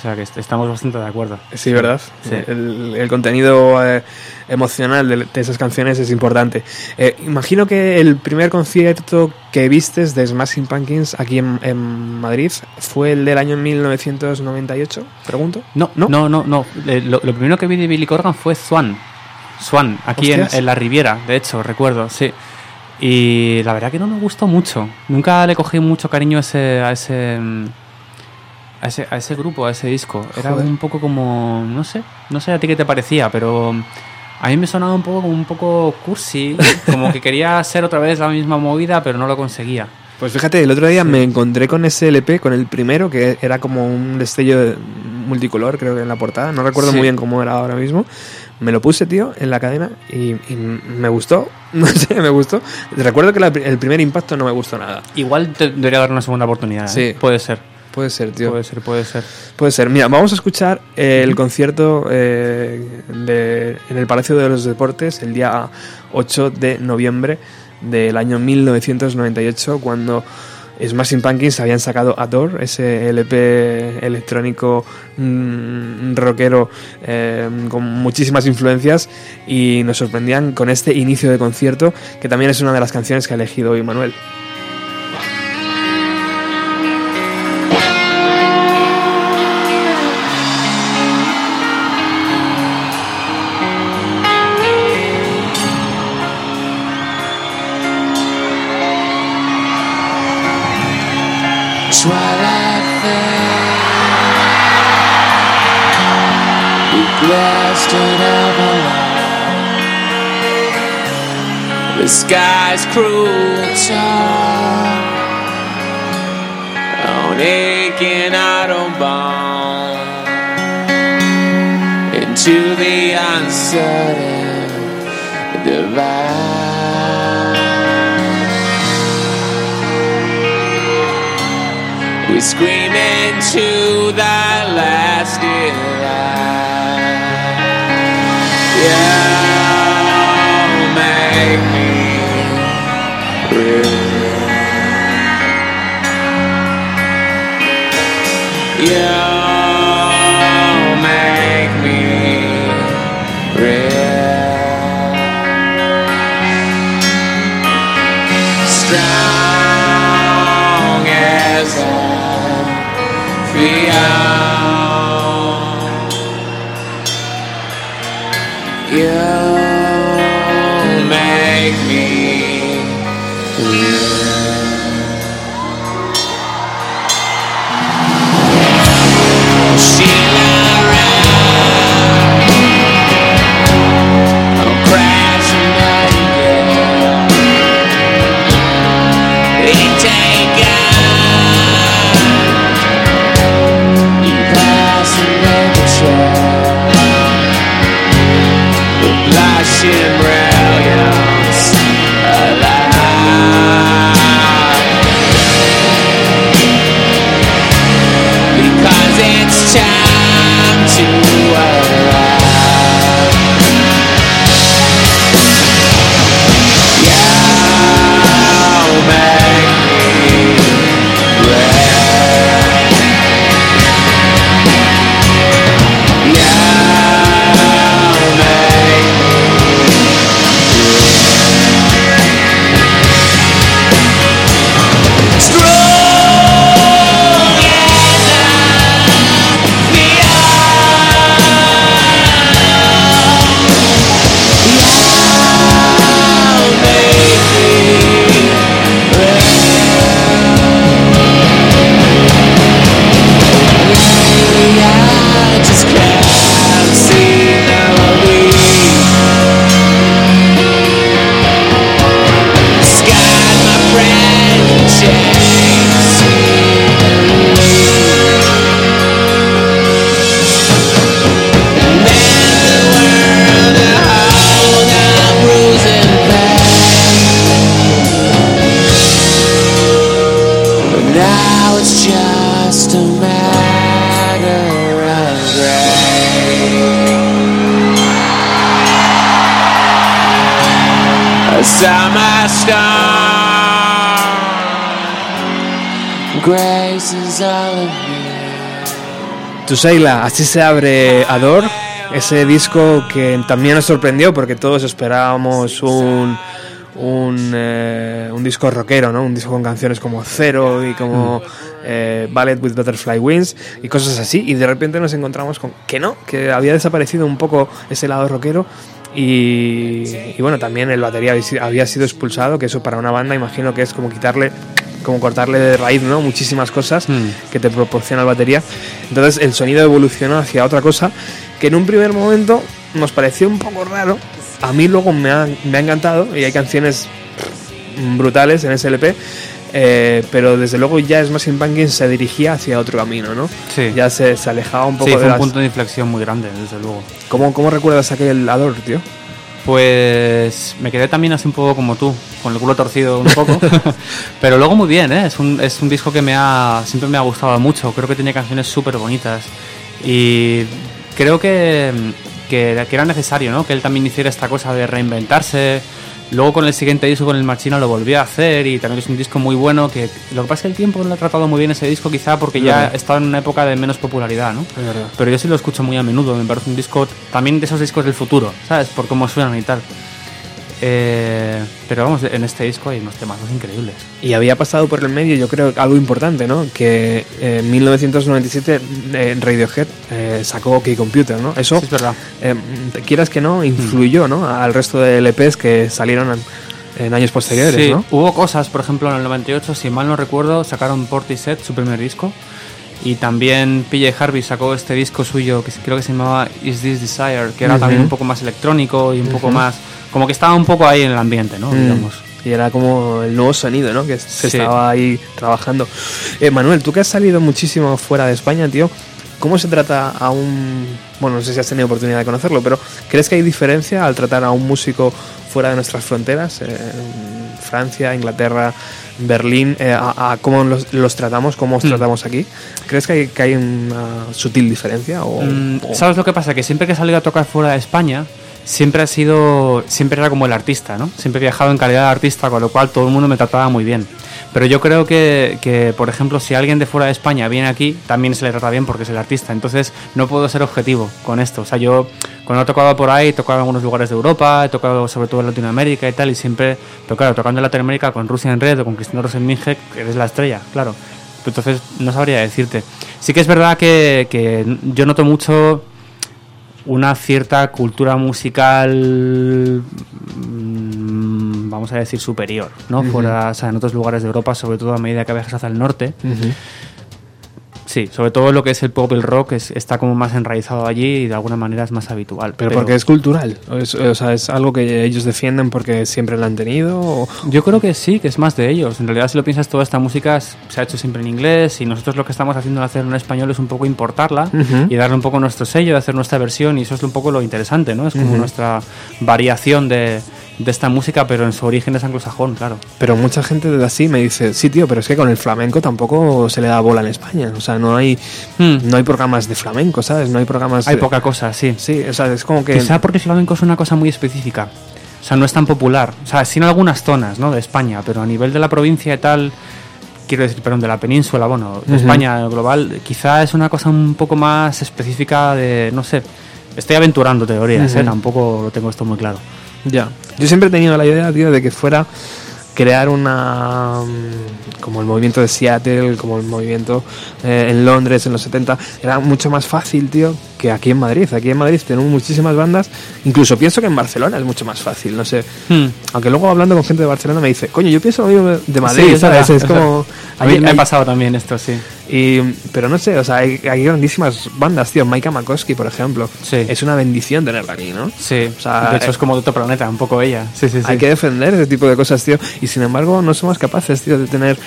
O sea que est- estamos bastante de acuerdo. Sí, ¿verdad? Sí. El, el contenido eh, emocional de, de esas canciones es importante. Eh, imagino que el primer concierto que vistes de Smashing Pumpkins aquí en, en Madrid fue el del año 1998, pregunto. No, no, no, no. no. Eh, Lo, lo primero que vi de Billy Corgan fue Swan. Swan, aquí en, la Riviera, de hecho, recuerdo, sí. Y la verdad que no me gustó mucho. Nunca le cogí mucho cariño a ese, a ese, mm, a ese, a ese grupo, a ese disco. Era Joder. un poco como, no sé, no sé a ti qué te parecía, pero a mí me sonaba un poco como un poco cursi, como que quería hacer otra vez la misma movida, pero no lo conseguía. Pues fíjate, el otro día me encontré con ese LP, con el primero, que era como un destello de- multicolor, creo que en la portada. No recuerdo Sí. muy bien cómo era ahora mismo. Me lo puse, tío, en la cadena y, y me gustó. No sé, me gustó. Recuerdo que la- el primer impacto no me gustó nada. Igual te debería dar una segunda oportunidad. ¿eh? Sí. Puede ser. Puede ser, tío. Puede ser, puede ser. Puede ser. Mira, vamos a escuchar el concierto eh, de- en el Palacio de los Deportes el día 8 de noviembre del año 1998, cuando Smashing Pumpkins habían sacado Adore, ese LP electrónico mm, rockero eh, con muchísimas influencias, y nos sorprendían con este inicio de concierto, que también es una de las canciones que ha elegido hoy Manuel. Blasted Avalon. The sky's cruel tall. On aching Autobahn. Into the uncertain divine. We scream into the last You Seila, así se abre Ador, ese disco que también nos sorprendió porque todos esperábamos un, un, eh, un disco rockero, ¿no? Un disco con canciones como Zero y como eh, Ballet with Butterfly Wings y cosas así. Y de repente nos encontramos con que no, que había desaparecido un poco ese lado rockero. Y, y bueno, también el batería había si- había sido expulsado, que eso para una banda imagino que es como quitarle, como cortarle de raíz, ¿no? Muchísimas cosas Mm. que te proporciona el batería. Entonces el sonido evolucionó hacia otra cosa que en un primer momento nos pareció un poco raro. A mí luego me ha, me ha encantado y hay canciones brutales en ese LP. eh, pero desde luego ya Smashing Pumpkins se dirigía hacia otro camino, ¿no? Sí. Ya se, se alejaba un poco Sí, de fue un las... punto de inflexión muy grande, desde luego. ¿Cómo, ¿Cómo recuerdas aquel Ador, tío? Pues me quedé también así un poco como tú, con el culo torcido un poco. Pero luego muy bien, ¿eh? Es un, es un disco que me ha, siempre me ha gustado mucho. Creo que tiene canciones súper bonitas. Y creo que, que, que era necesario, ¿no? Que él también hiciera esta cosa de reinventarse. Luego con el siguiente disco, con el Marchino, lo volvió a hacer y también es un disco muy bueno. Que lo que pasa es que el tiempo no lo ha tratado muy bien ese disco, quizá porque ya estaba en una época de menos popularidad, ¿no? Pero yo sí lo escucho muy a menudo, me parece un disco también de esos discos del futuro, ¿sabes? Por cómo suenan y tal. Eh, pero vamos, en este disco hay unos temas increíbles. Y había pasado por el medio, yo creo, algo importante, ¿no? Que eh, en 1997 eh, Radiohead eh, sacó OK Computer, ¿no? Eso, Sí, es verdad. quieras que no, influyó, ¿no? Al resto de LPs que salieron en, en años posteriores, Sí, ¿no? hubo cosas, por ejemplo, en el 98, si mal no recuerdo, sacaron Portishead, su primer disco. Y también PJ Harvey sacó este disco suyo que creo que se llamaba Is This Desire, que era también un poco más electrónico y un poco más. Como que estaba un poco ahí en el ambiente, ¿no? Mm. Digamos. Y era como el nuevo sonido, ¿no? Que se Sí. estaba ahí trabajando. Eh, Manuel, tú que has salido muchísimo fuera de España, tío, ¿cómo se trata a un... Bueno, no sé si has tenido oportunidad de conocerlo, pero ¿crees que hay diferencia al tratar a un músico fuera de nuestras fronteras? Eh, Francia, Inglaterra, Berlín, eh, a, a cómo los, los tratamos, cómo os Mm. tratamos aquí. ¿Crees que hay, que hay una sutil diferencia? O, Mm, o- ¿Sabes lo que pasa? Que siempre que he salido a tocar fuera de España, siempre ha sido, siempre era como el artista, ¿no? Siempre he viajado en calidad de artista, con lo cual todo el mundo me trataba muy bien. Pero yo creo que, que, por ejemplo, si alguien de fuera de España viene aquí, también se le trata bien porque es el artista. Entonces, no puedo ser objetivo con esto. O sea, yo cuando he tocado por ahí, he tocado en algunos lugares de Europa, he tocado sobre todo en Latinoamérica y tal, y siempre, pero claro, tocando en Latinoamérica con Rusia en Red o con Cristina Rosenminge, eres la estrella, claro. Entonces, no sabría decirte. Sí que es verdad que, que yo noto mucho una cierta cultura musical, mm, vamos a decir, superior, ¿no? Fuera, o sea, en otros lugares de Europa, sobre todo a medida que viajas hacia el norte. Sí, sobre todo lo que es el pop y el rock es- está como más enraizado allí y de alguna manera es más habitual. Pero, porque es cultural, o, es, o sea, es algo que ellos defienden porque siempre lo han tenido. o- Yo creo que sí, que es más de ellos. En realidad, si lo piensas, toda esta música se ha hecho siempre en inglés y nosotros lo que estamos haciendo al hacer en español es un poco importarla y darle un poco nuestro sello, hacer nuestra versión y eso es un poco lo interesante, ¿no? Es como nuestra variación de, de esta música, pero en su origen es anglosajón, claro. Pero mucha gente de así me dice, sí, tío, pero es que con el flamenco tampoco se le da bola en España. O sea, no hay, Hmm. no hay programas de flamenco, ¿sabes? No hay programas. Hay de- poca cosa, sí. Sí, o sea, es como que. Quizá porque el flamenco es una cosa muy específica. O sea, no es tan popular. O sea, sí en algunas zonas, ¿no? De España, pero a nivel de la provincia y tal, quiero decir, perdón, de la península, bueno, de. España global, quizá es una cosa un poco más específica de, no sé, estoy aventurando teorías, ¿eh? Tampoco lo tengo esto muy claro. Ya. Yo siempre he tenido la idea, tío, de que fuera crear una. mm, como el movimiento de Seattle, como el movimiento eh, en Londres en los 70, era mucho más fácil, tío, que aquí en Madrid. Aquí en Madrid tenemos muchísimas bandas, incluso pienso que en Barcelona es mucho más fácil, no sé. Hmm. Aunque luego hablando con gente de Barcelona me dice, coño, yo pienso lo mismo de Madrid, Sí, es ¿sabes? Es como. A mí me ha pasado también esto, sí. Y, pero no sé, o sea, hay, hay grandísimas bandas, tío. Maika Makowski, por ejemplo. Sí. Es una bendición tenerla aquí, ¿no? Sí, O sea, de hecho eh, es como de otro planeta, un poco ella. Sí, sí, sí. Hay que defender ese tipo de cosas, tío. Y sin embargo, no somos capaces, tío, de tener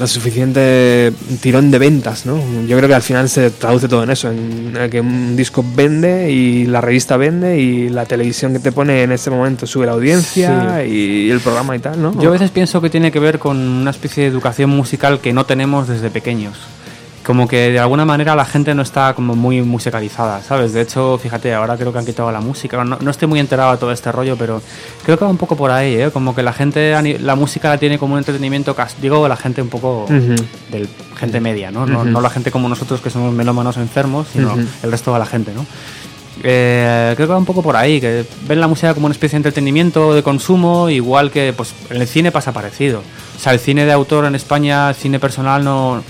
lo suficiente tirón de ventas, ¿no? Yo creo que al final se traduce todo en eso, en que un disco vende y la revista vende y la televisión que te pone en este momento sube la audiencia y el programa y tal, ¿no? Yo a veces pienso que tiene que ver con una especie de educación musical que no tenemos desde pequeños. Como que de alguna manera la gente no está como muy musicalizada, ¿sabes? De hecho, fíjate, ahora creo que han quitado la música. No, no estoy muy enterado de todo este rollo, pero creo que va un poco por ahí, ¿eh? Como que la gente, la música la tiene como un entretenimiento, digo, la gente un poco Ujú. del gente media, ¿no? No, Ujú. no la gente como nosotros que somos melómanos enfermos, sino Ujú. el resto de la gente, ¿no? Eh, creo que va un poco por ahí, que ven la música como una especie de entretenimiento, de consumo, igual que pues en el cine pasa parecido. O sea, el cine de autor en España, el cine personal, no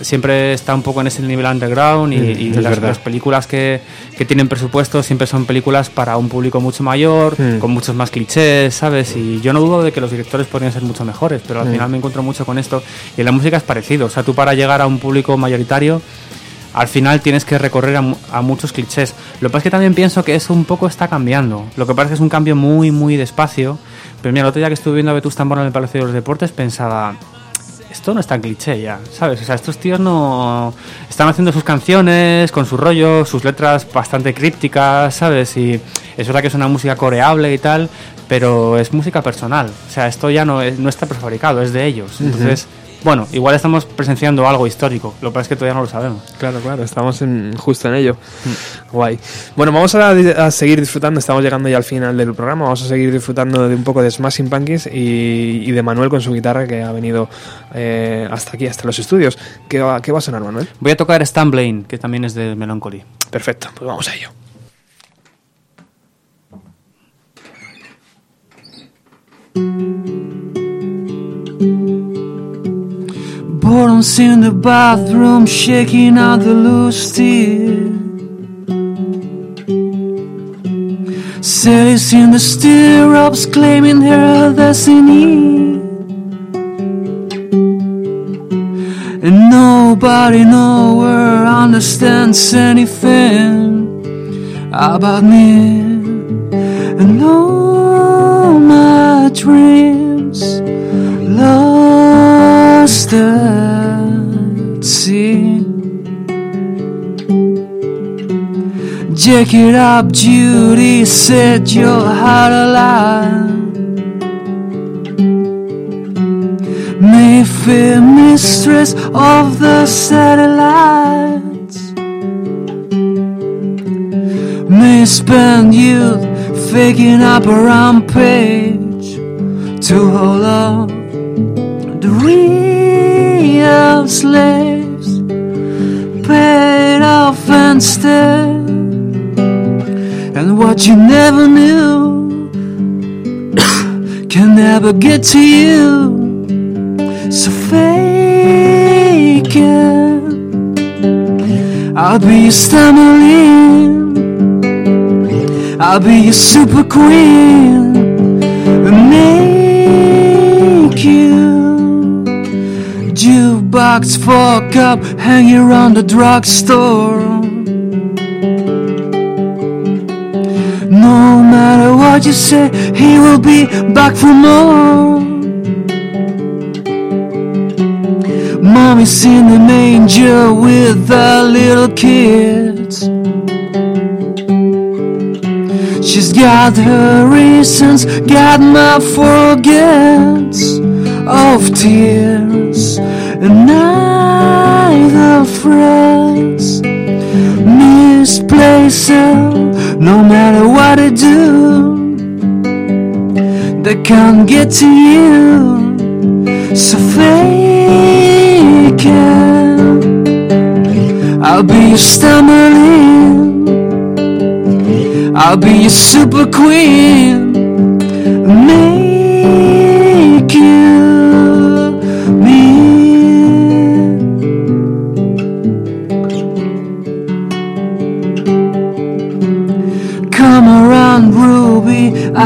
siempre está un poco en ese nivel underground y, Mm, y las, las películas que, que tienen presupuesto siempre son películas para un público mucho mayor, Mm. con muchos más clichés, ¿sabes? Y yo no dudo de que los directores podrían ser mucho mejores, pero al Mm. final me encuentro mucho con esto. Y en la música es parecido, o sea, tú para llegar a un público mayoritario al final tienes que recorrer a, a muchos clichés. Lo que pasa es que también pienso que eso un poco está cambiando. Lo que pasa es que es un cambio muy, muy despacio. Pero mira, el otro día que estuve viendo a Vetusta Morla en el Palacio de los Deportes pensaba, esto no es tan cliché ya, ¿sabes? O sea, estos tíos no... Están haciendo sus canciones con su rollo, sus letras bastante crípticas, ¿sabes? Y es verdad que es una música coreable y tal, pero es música personal. O sea, esto ya no, es- no está prefabricado, es de ellos. Entonces, bueno, igual estamos presenciando algo histórico. Lo que pasa es que todavía no lo sabemos. Claro, claro, estamos en, justo en ello. Guay. Bueno, vamos a, a seguir disfrutando, estamos llegando ya al final del programa, vamos a seguir disfrutando de un poco de Smashing Pumpkins y, y de Manuel con su guitarra que ha venido eh, hasta aquí, hasta los estudios. ¿Qué va, ¿Qué va a sonar, Manuel? Voy a tocar Stan Blaine, que también es de Melancholy. Perfecto, pues vamos a ello. Bottoms in the bathroom, shaking out the loose tears. Sally's in the stirrups, claiming her destiny. And nobody nowhere understands anything about me. And all my dreams lost at sea. Jack it up, Judy, set your heart alight. Mayfair, mistress of the satellites. May spend youth faking up a rampage to hold up the real slaves paid off instead. And what you never knew can never get to you. So fake it. I'll be your stumbling. I'll be your super queen. Jukebox fuck up, hanging around the drugstore. No matter what you say, he will be back for more. Mommy's in the manger with the little kids. She's got her reasons, got my forgets of tears, neither friends misplace them, no matter what I do. They can't get to you, so fake it. I'll be your stumbling. I'll be your super queen.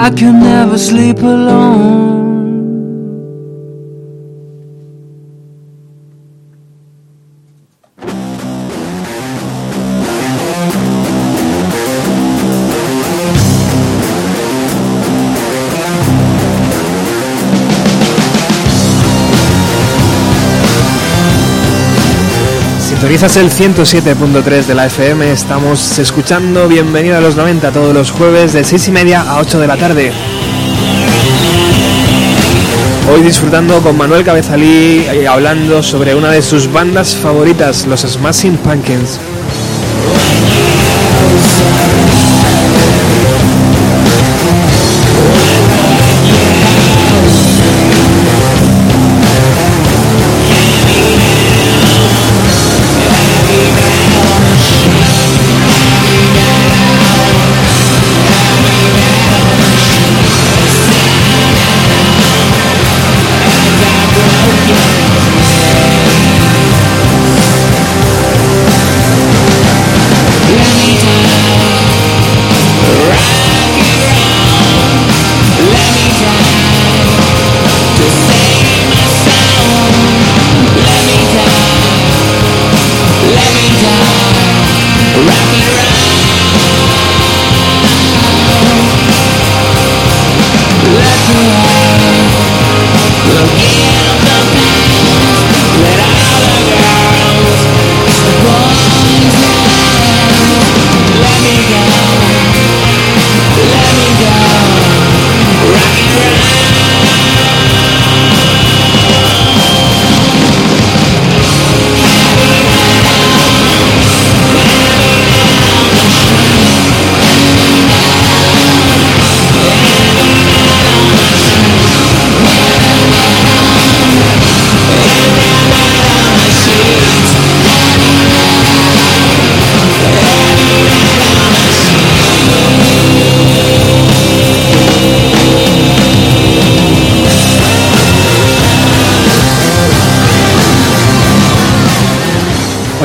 I can never sleep alone. Sintonizas el 107.3 de la FM, estamos escuchando Bienvenido a los 90 todos los jueves de 6 y media a 8 de la tarde. Hoy disfrutando con Manuel Cabezalí eh, hablando sobre una de sus bandas favoritas, los Smashing Pumpkins.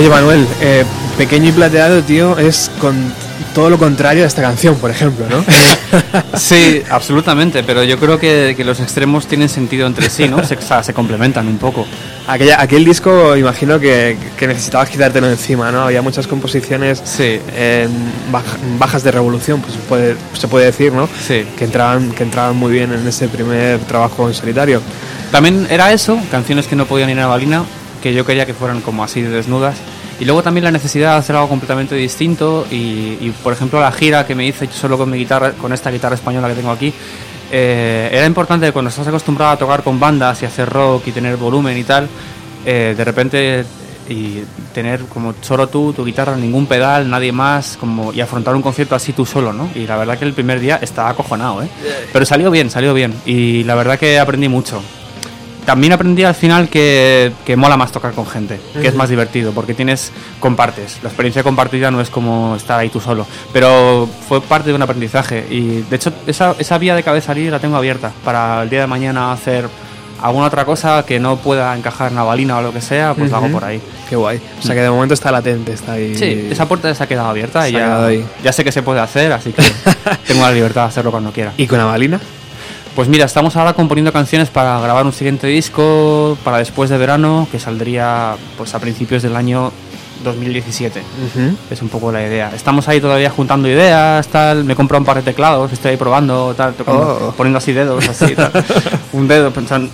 Oye Manuel, eh, Pequeño y Plateado, tío, es con todo lo contrario a esta canción, por ejemplo, ¿no? Sí, absolutamente, pero yo creo que, que los extremos tienen sentido entre sí, ¿no? Se, o sea, se complementan un poco. Aquella, aquel disco, imagino que, que necesitabas quitártelo encima, ¿no? Había muchas composiciones Sí. eh, baj- bajas de revolución, pues se puede, se puede decir, ¿no? Sí. Que entraban, que entraban muy bien en ese primer trabajo en solitario. También era eso, canciones que no podían ir a balina, que yo quería que fueran como así de desnudas. Y luego también la necesidad de hacer algo completamente distinto. Y, y, por ejemplo, la gira que me hice solo con mi guitarra, con esta guitarra española que tengo aquí, eh, era importante cuando estás acostumbrado a tocar con bandas y hacer rock y tener volumen y tal, eh, de repente y tener como solo tú, tu guitarra, ningún pedal, nadie más, como y afrontar un concierto así tú solo, ¿no? Y la verdad que el primer día estaba acojonado, ¿eh? Pero salió bien, salió bien y la verdad que aprendí mucho. También aprendí al final que, que mola más tocar con gente, que es más divertido, porque tienes, compartes. La experiencia compartida no es como estar ahí tú solo, pero fue parte de un aprendizaje. Y de hecho, esa, esa vía de cabeza salir la tengo abierta para el día de mañana hacer alguna otra cosa que no pueda encajar en la balina o lo que sea, pues lo hago Ujú. por ahí. Qué guay. O sea que de momento está latente, está ahí. Sí, esa puerta se ha quedado abierta y Se ha ya, ya sé que se puede hacer, así que tengo la libertad de hacerlo cuando quiera. ¿Y con la balina? Pues mira, estamos ahora componiendo canciones para grabar un siguiente disco para después de verano, que saldría pues a principios del año 2017. Ujú. Es un poco la idea. Estamos ahí todavía juntando ideas, tal. Me he comprado un par de teclados, estoy ahí probando, tal, tocando, Oh. poniendo así dedos, así, tal. un dedo, pensando.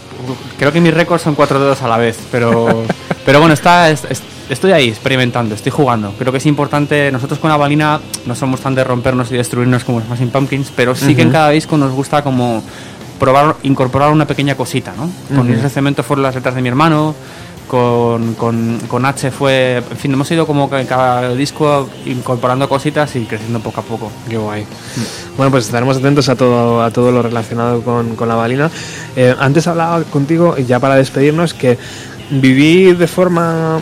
Creo que mis récords son cuatro dedos a la vez, pero, pero bueno, está, es- es- estoy ahí experimentando, estoy jugando. Creo que es importante. Nosotros con la balina no somos tan de rompernos y destruirnos como los Smashing Pumpkins, pero sí que en cada disco nos gusta como probar, incorporar una pequeña cosita, ¿no? Con Ujú. ese cemento fueron las letras de mi hermano, con, con, con H fue, en fin, hemos ido como que cada disco incorporando cositas y creciendo poco a poco. Qué guay. Bueno, pues estaremos atentos a todo, a todo lo relacionado con, con la balina. Eh, antes hablaba contigo, y ya para despedirnos, que viví de forma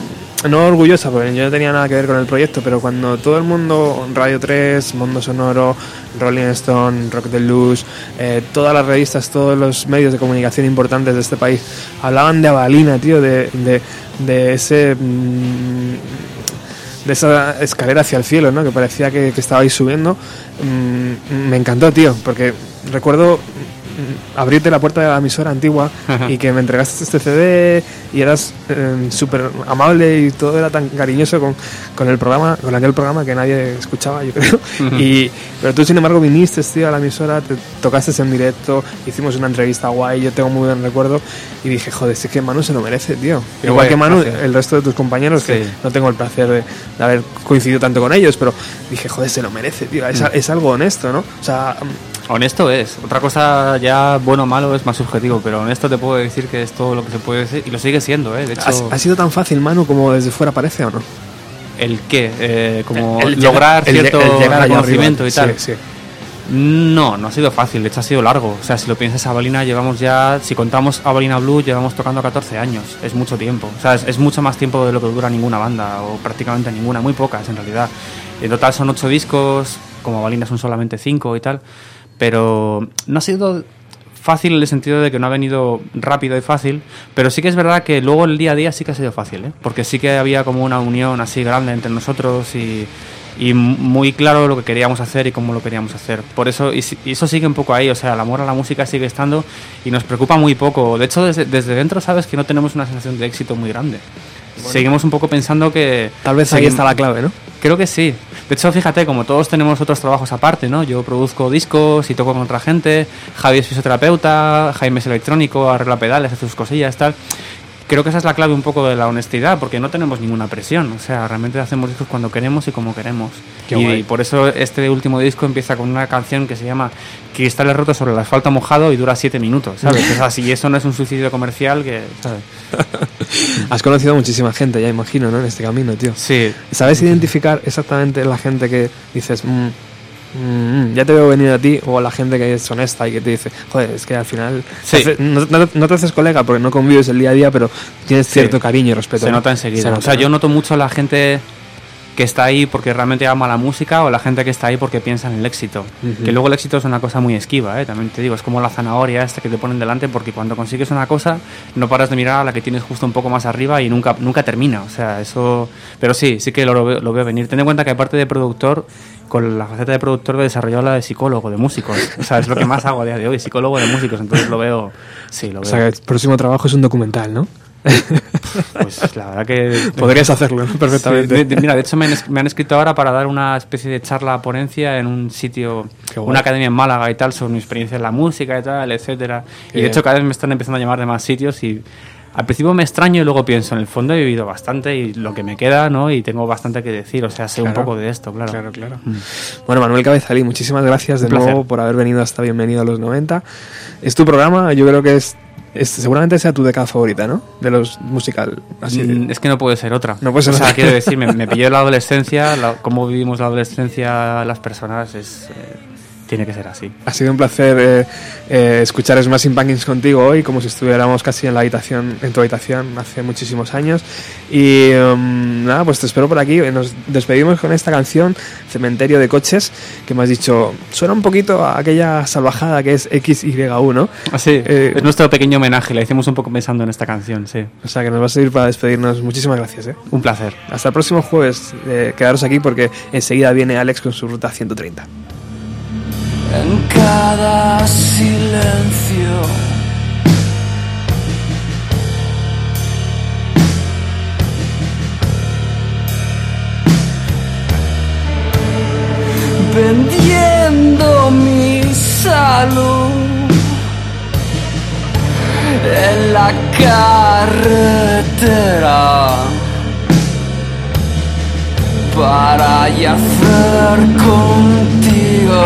no orgullosa, porque yo no tenía nada que ver con el proyecto, pero cuando todo el mundo, Radio 3, Mundo Sonoro, Rolling Stone, Rock Luz, eh, todas las revistas, todos los medios de comunicación importantes de este país hablaban de balina, tío, de, de, de ese... mm, de esa escalera hacia el cielo, ¿no? Que parecía que, que estabais subiendo. Mm, me encantó, tío, porque recuerdo abrirte la puerta de la emisora antigua y que me entregaste este CD y eras eh, súper amable y todo era tan cariñoso con, con el programa, con aquel programa que nadie escuchaba, yo creo. y, pero tú, sin embargo, viniste, tío, a la emisora, te tocaste en directo, hicimos una entrevista guay, yo tengo muy buen recuerdo y dije, joder, es que Manu se lo merece, tío. Qué Igual guay, que Manu, gracias. el resto de tus compañeros, que no tengo el placer de, de haber coincidido tanto con ellos, pero dije, joder, se lo merece, tío. Es, es algo honesto, ¿no? O sea, Honesto es. Otra cosa ya bueno o malo es más subjetivo, pero honesto te puedo decir que es todo lo que se puede decir y lo sigue siendo, ¿eh? De hecho, ¿ha, ha sido tan fácil, Manu, como desde fuera parece o no? el qué, eh, como El lograr llegar- cierto el reconocimiento y tal. Sí, sí. No, no ha sido fácil, de hecho ha sido largo. O sea, si lo piensas, Avalina llevamos ya, si contamos Avalina Blue, llevamos tocando 14 años. Es mucho tiempo. O sea, es, es mucho más tiempo de lo que dura ninguna banda, o prácticamente ninguna, muy pocas en realidad. En total son 8 discos, como Avalina son solamente 5 y tal. Pero no ha sido fácil en el sentido de que no ha venido rápido y fácil, pero sí que es verdad que luego el día a día sí que ha sido fácil, ¿eh? porque sí que había como una unión así grande entre nosotros y, y muy claro lo que queríamos hacer y cómo lo queríamos hacer. Por eso, y, y eso sigue un poco ahí, o sea, el amor a la música sigue estando y nos preocupa muy poco. De hecho, desde, desde dentro sabes que no tenemos una sensación de éxito muy grande. Seguimos un poco pensando que... Tal vez ahí está la clave, ¿no? Creo que sí. De hecho, fíjate, como todos tenemos otros trabajos aparte, ¿no? Yo produzco discos y toco con otra gente, Javi es fisioterapeuta, Jaime es electrónico, arregla pedales, hace sus cosillas, tal. Creo que esa es la clave un poco de la honestidad, porque no tenemos ninguna presión. O sea, realmente hacemos discos cuando queremos y como queremos. Qué y guay. por eso este último disco empieza con una canción que se llama Cristales rotos sobre el asfalto mojado y dura siete minutos, ¿sabes? o sea, si eso no es un suicidio comercial, que, ¿sabes? Has conocido a muchísima gente, ya imagino, ¿no? En este camino, tío. Sí, ¿Sabes identificar exactamente la gente que dices, "Mm, mm, ya te veo venir a ti, o la gente que es honesta y que te dice, joder, es que al final Sí. te hace- no, no- no te haces colega porque no convives el día a día, pero tienes cierto cariño y respeto. Se ¿no? nota enseguida. Se nota, o sea, ¿no? yo noto mucho la gente que está ahí porque realmente ama la música o la gente que está ahí porque piensa en el éxito. Que luego el éxito es una cosa muy esquiva, ¿eh? también te digo, es como la zanahoria esta que te ponen delante porque cuando consigues una cosa no paras de mirar a la que tienes justo un poco más arriba y nunca, nunca termina. O sea, eso... Pero sí, sí que lo, veo- lo veo venir. Ten en cuenta que aparte de productor, con la faceta de productor he desarrollado la de psicólogo, de músicos. O sea, es lo que más hago a día de hoy, psicólogo de músicos. Entonces lo veo... Sí, lo O veo. sea, que el próximo trabajo es un documental, ¿no? Pues la verdad que Podrías hacerlo, ¿no? Perfectamente. Sí, de- de- mira, de hecho me han, es- me han escrito ahora para dar una especie de charla ponencia en un sitio, una academia en Málaga y tal, sobre mi experiencia en la música y tal, etcétera. Y de hecho cada vez me están empezando a llamar de más sitios y al principio me extraño y luego pienso, en el fondo he vivido bastante y lo que me queda, ¿no? Y tengo bastante que decir, o sea, sé un Claro. poco de esto, claro. Claro, claro. Bueno, Manuel Cabezalí, muchísimas gracias de Un nuevo por haber venido hasta Bienvenido a los 90. Es tu programa, yo creo que es, seguramente sea tu década favorita, ¿no? De los musical. Así de- Mm, Es que no puede ser otra. No puede ser o sea, otra. quiero decir, me, me pilló la adolescencia, la- cómo vivimos la adolescencia las personas, es, eh, tiene que ser así. Ha sido un placer eh, eh, escuchar Smashing Pumpkins contigo hoy, como si estuviéramos casi en la habitación, en tu habitación hace muchísimos años. Y um, nada, pues te espero por aquí. Nos despedimos con esta canción, Cementerio de Coches, que me has dicho, suena un poquito a aquella salvajada que es XY1, ¿no? Así, Eh, es nuestro pequeño homenaje, la hicimos un poco pensando en esta canción, sí. O sea que nos va a servir para despedirnos. Muchísimas gracias. ¿eh? Un placer. Hasta el próximo jueves. Eh, quedaros aquí porque enseguida viene Alex con su ruta 130. En cada silencio. Vendiendo mi salud en la carretera para yacer contigo.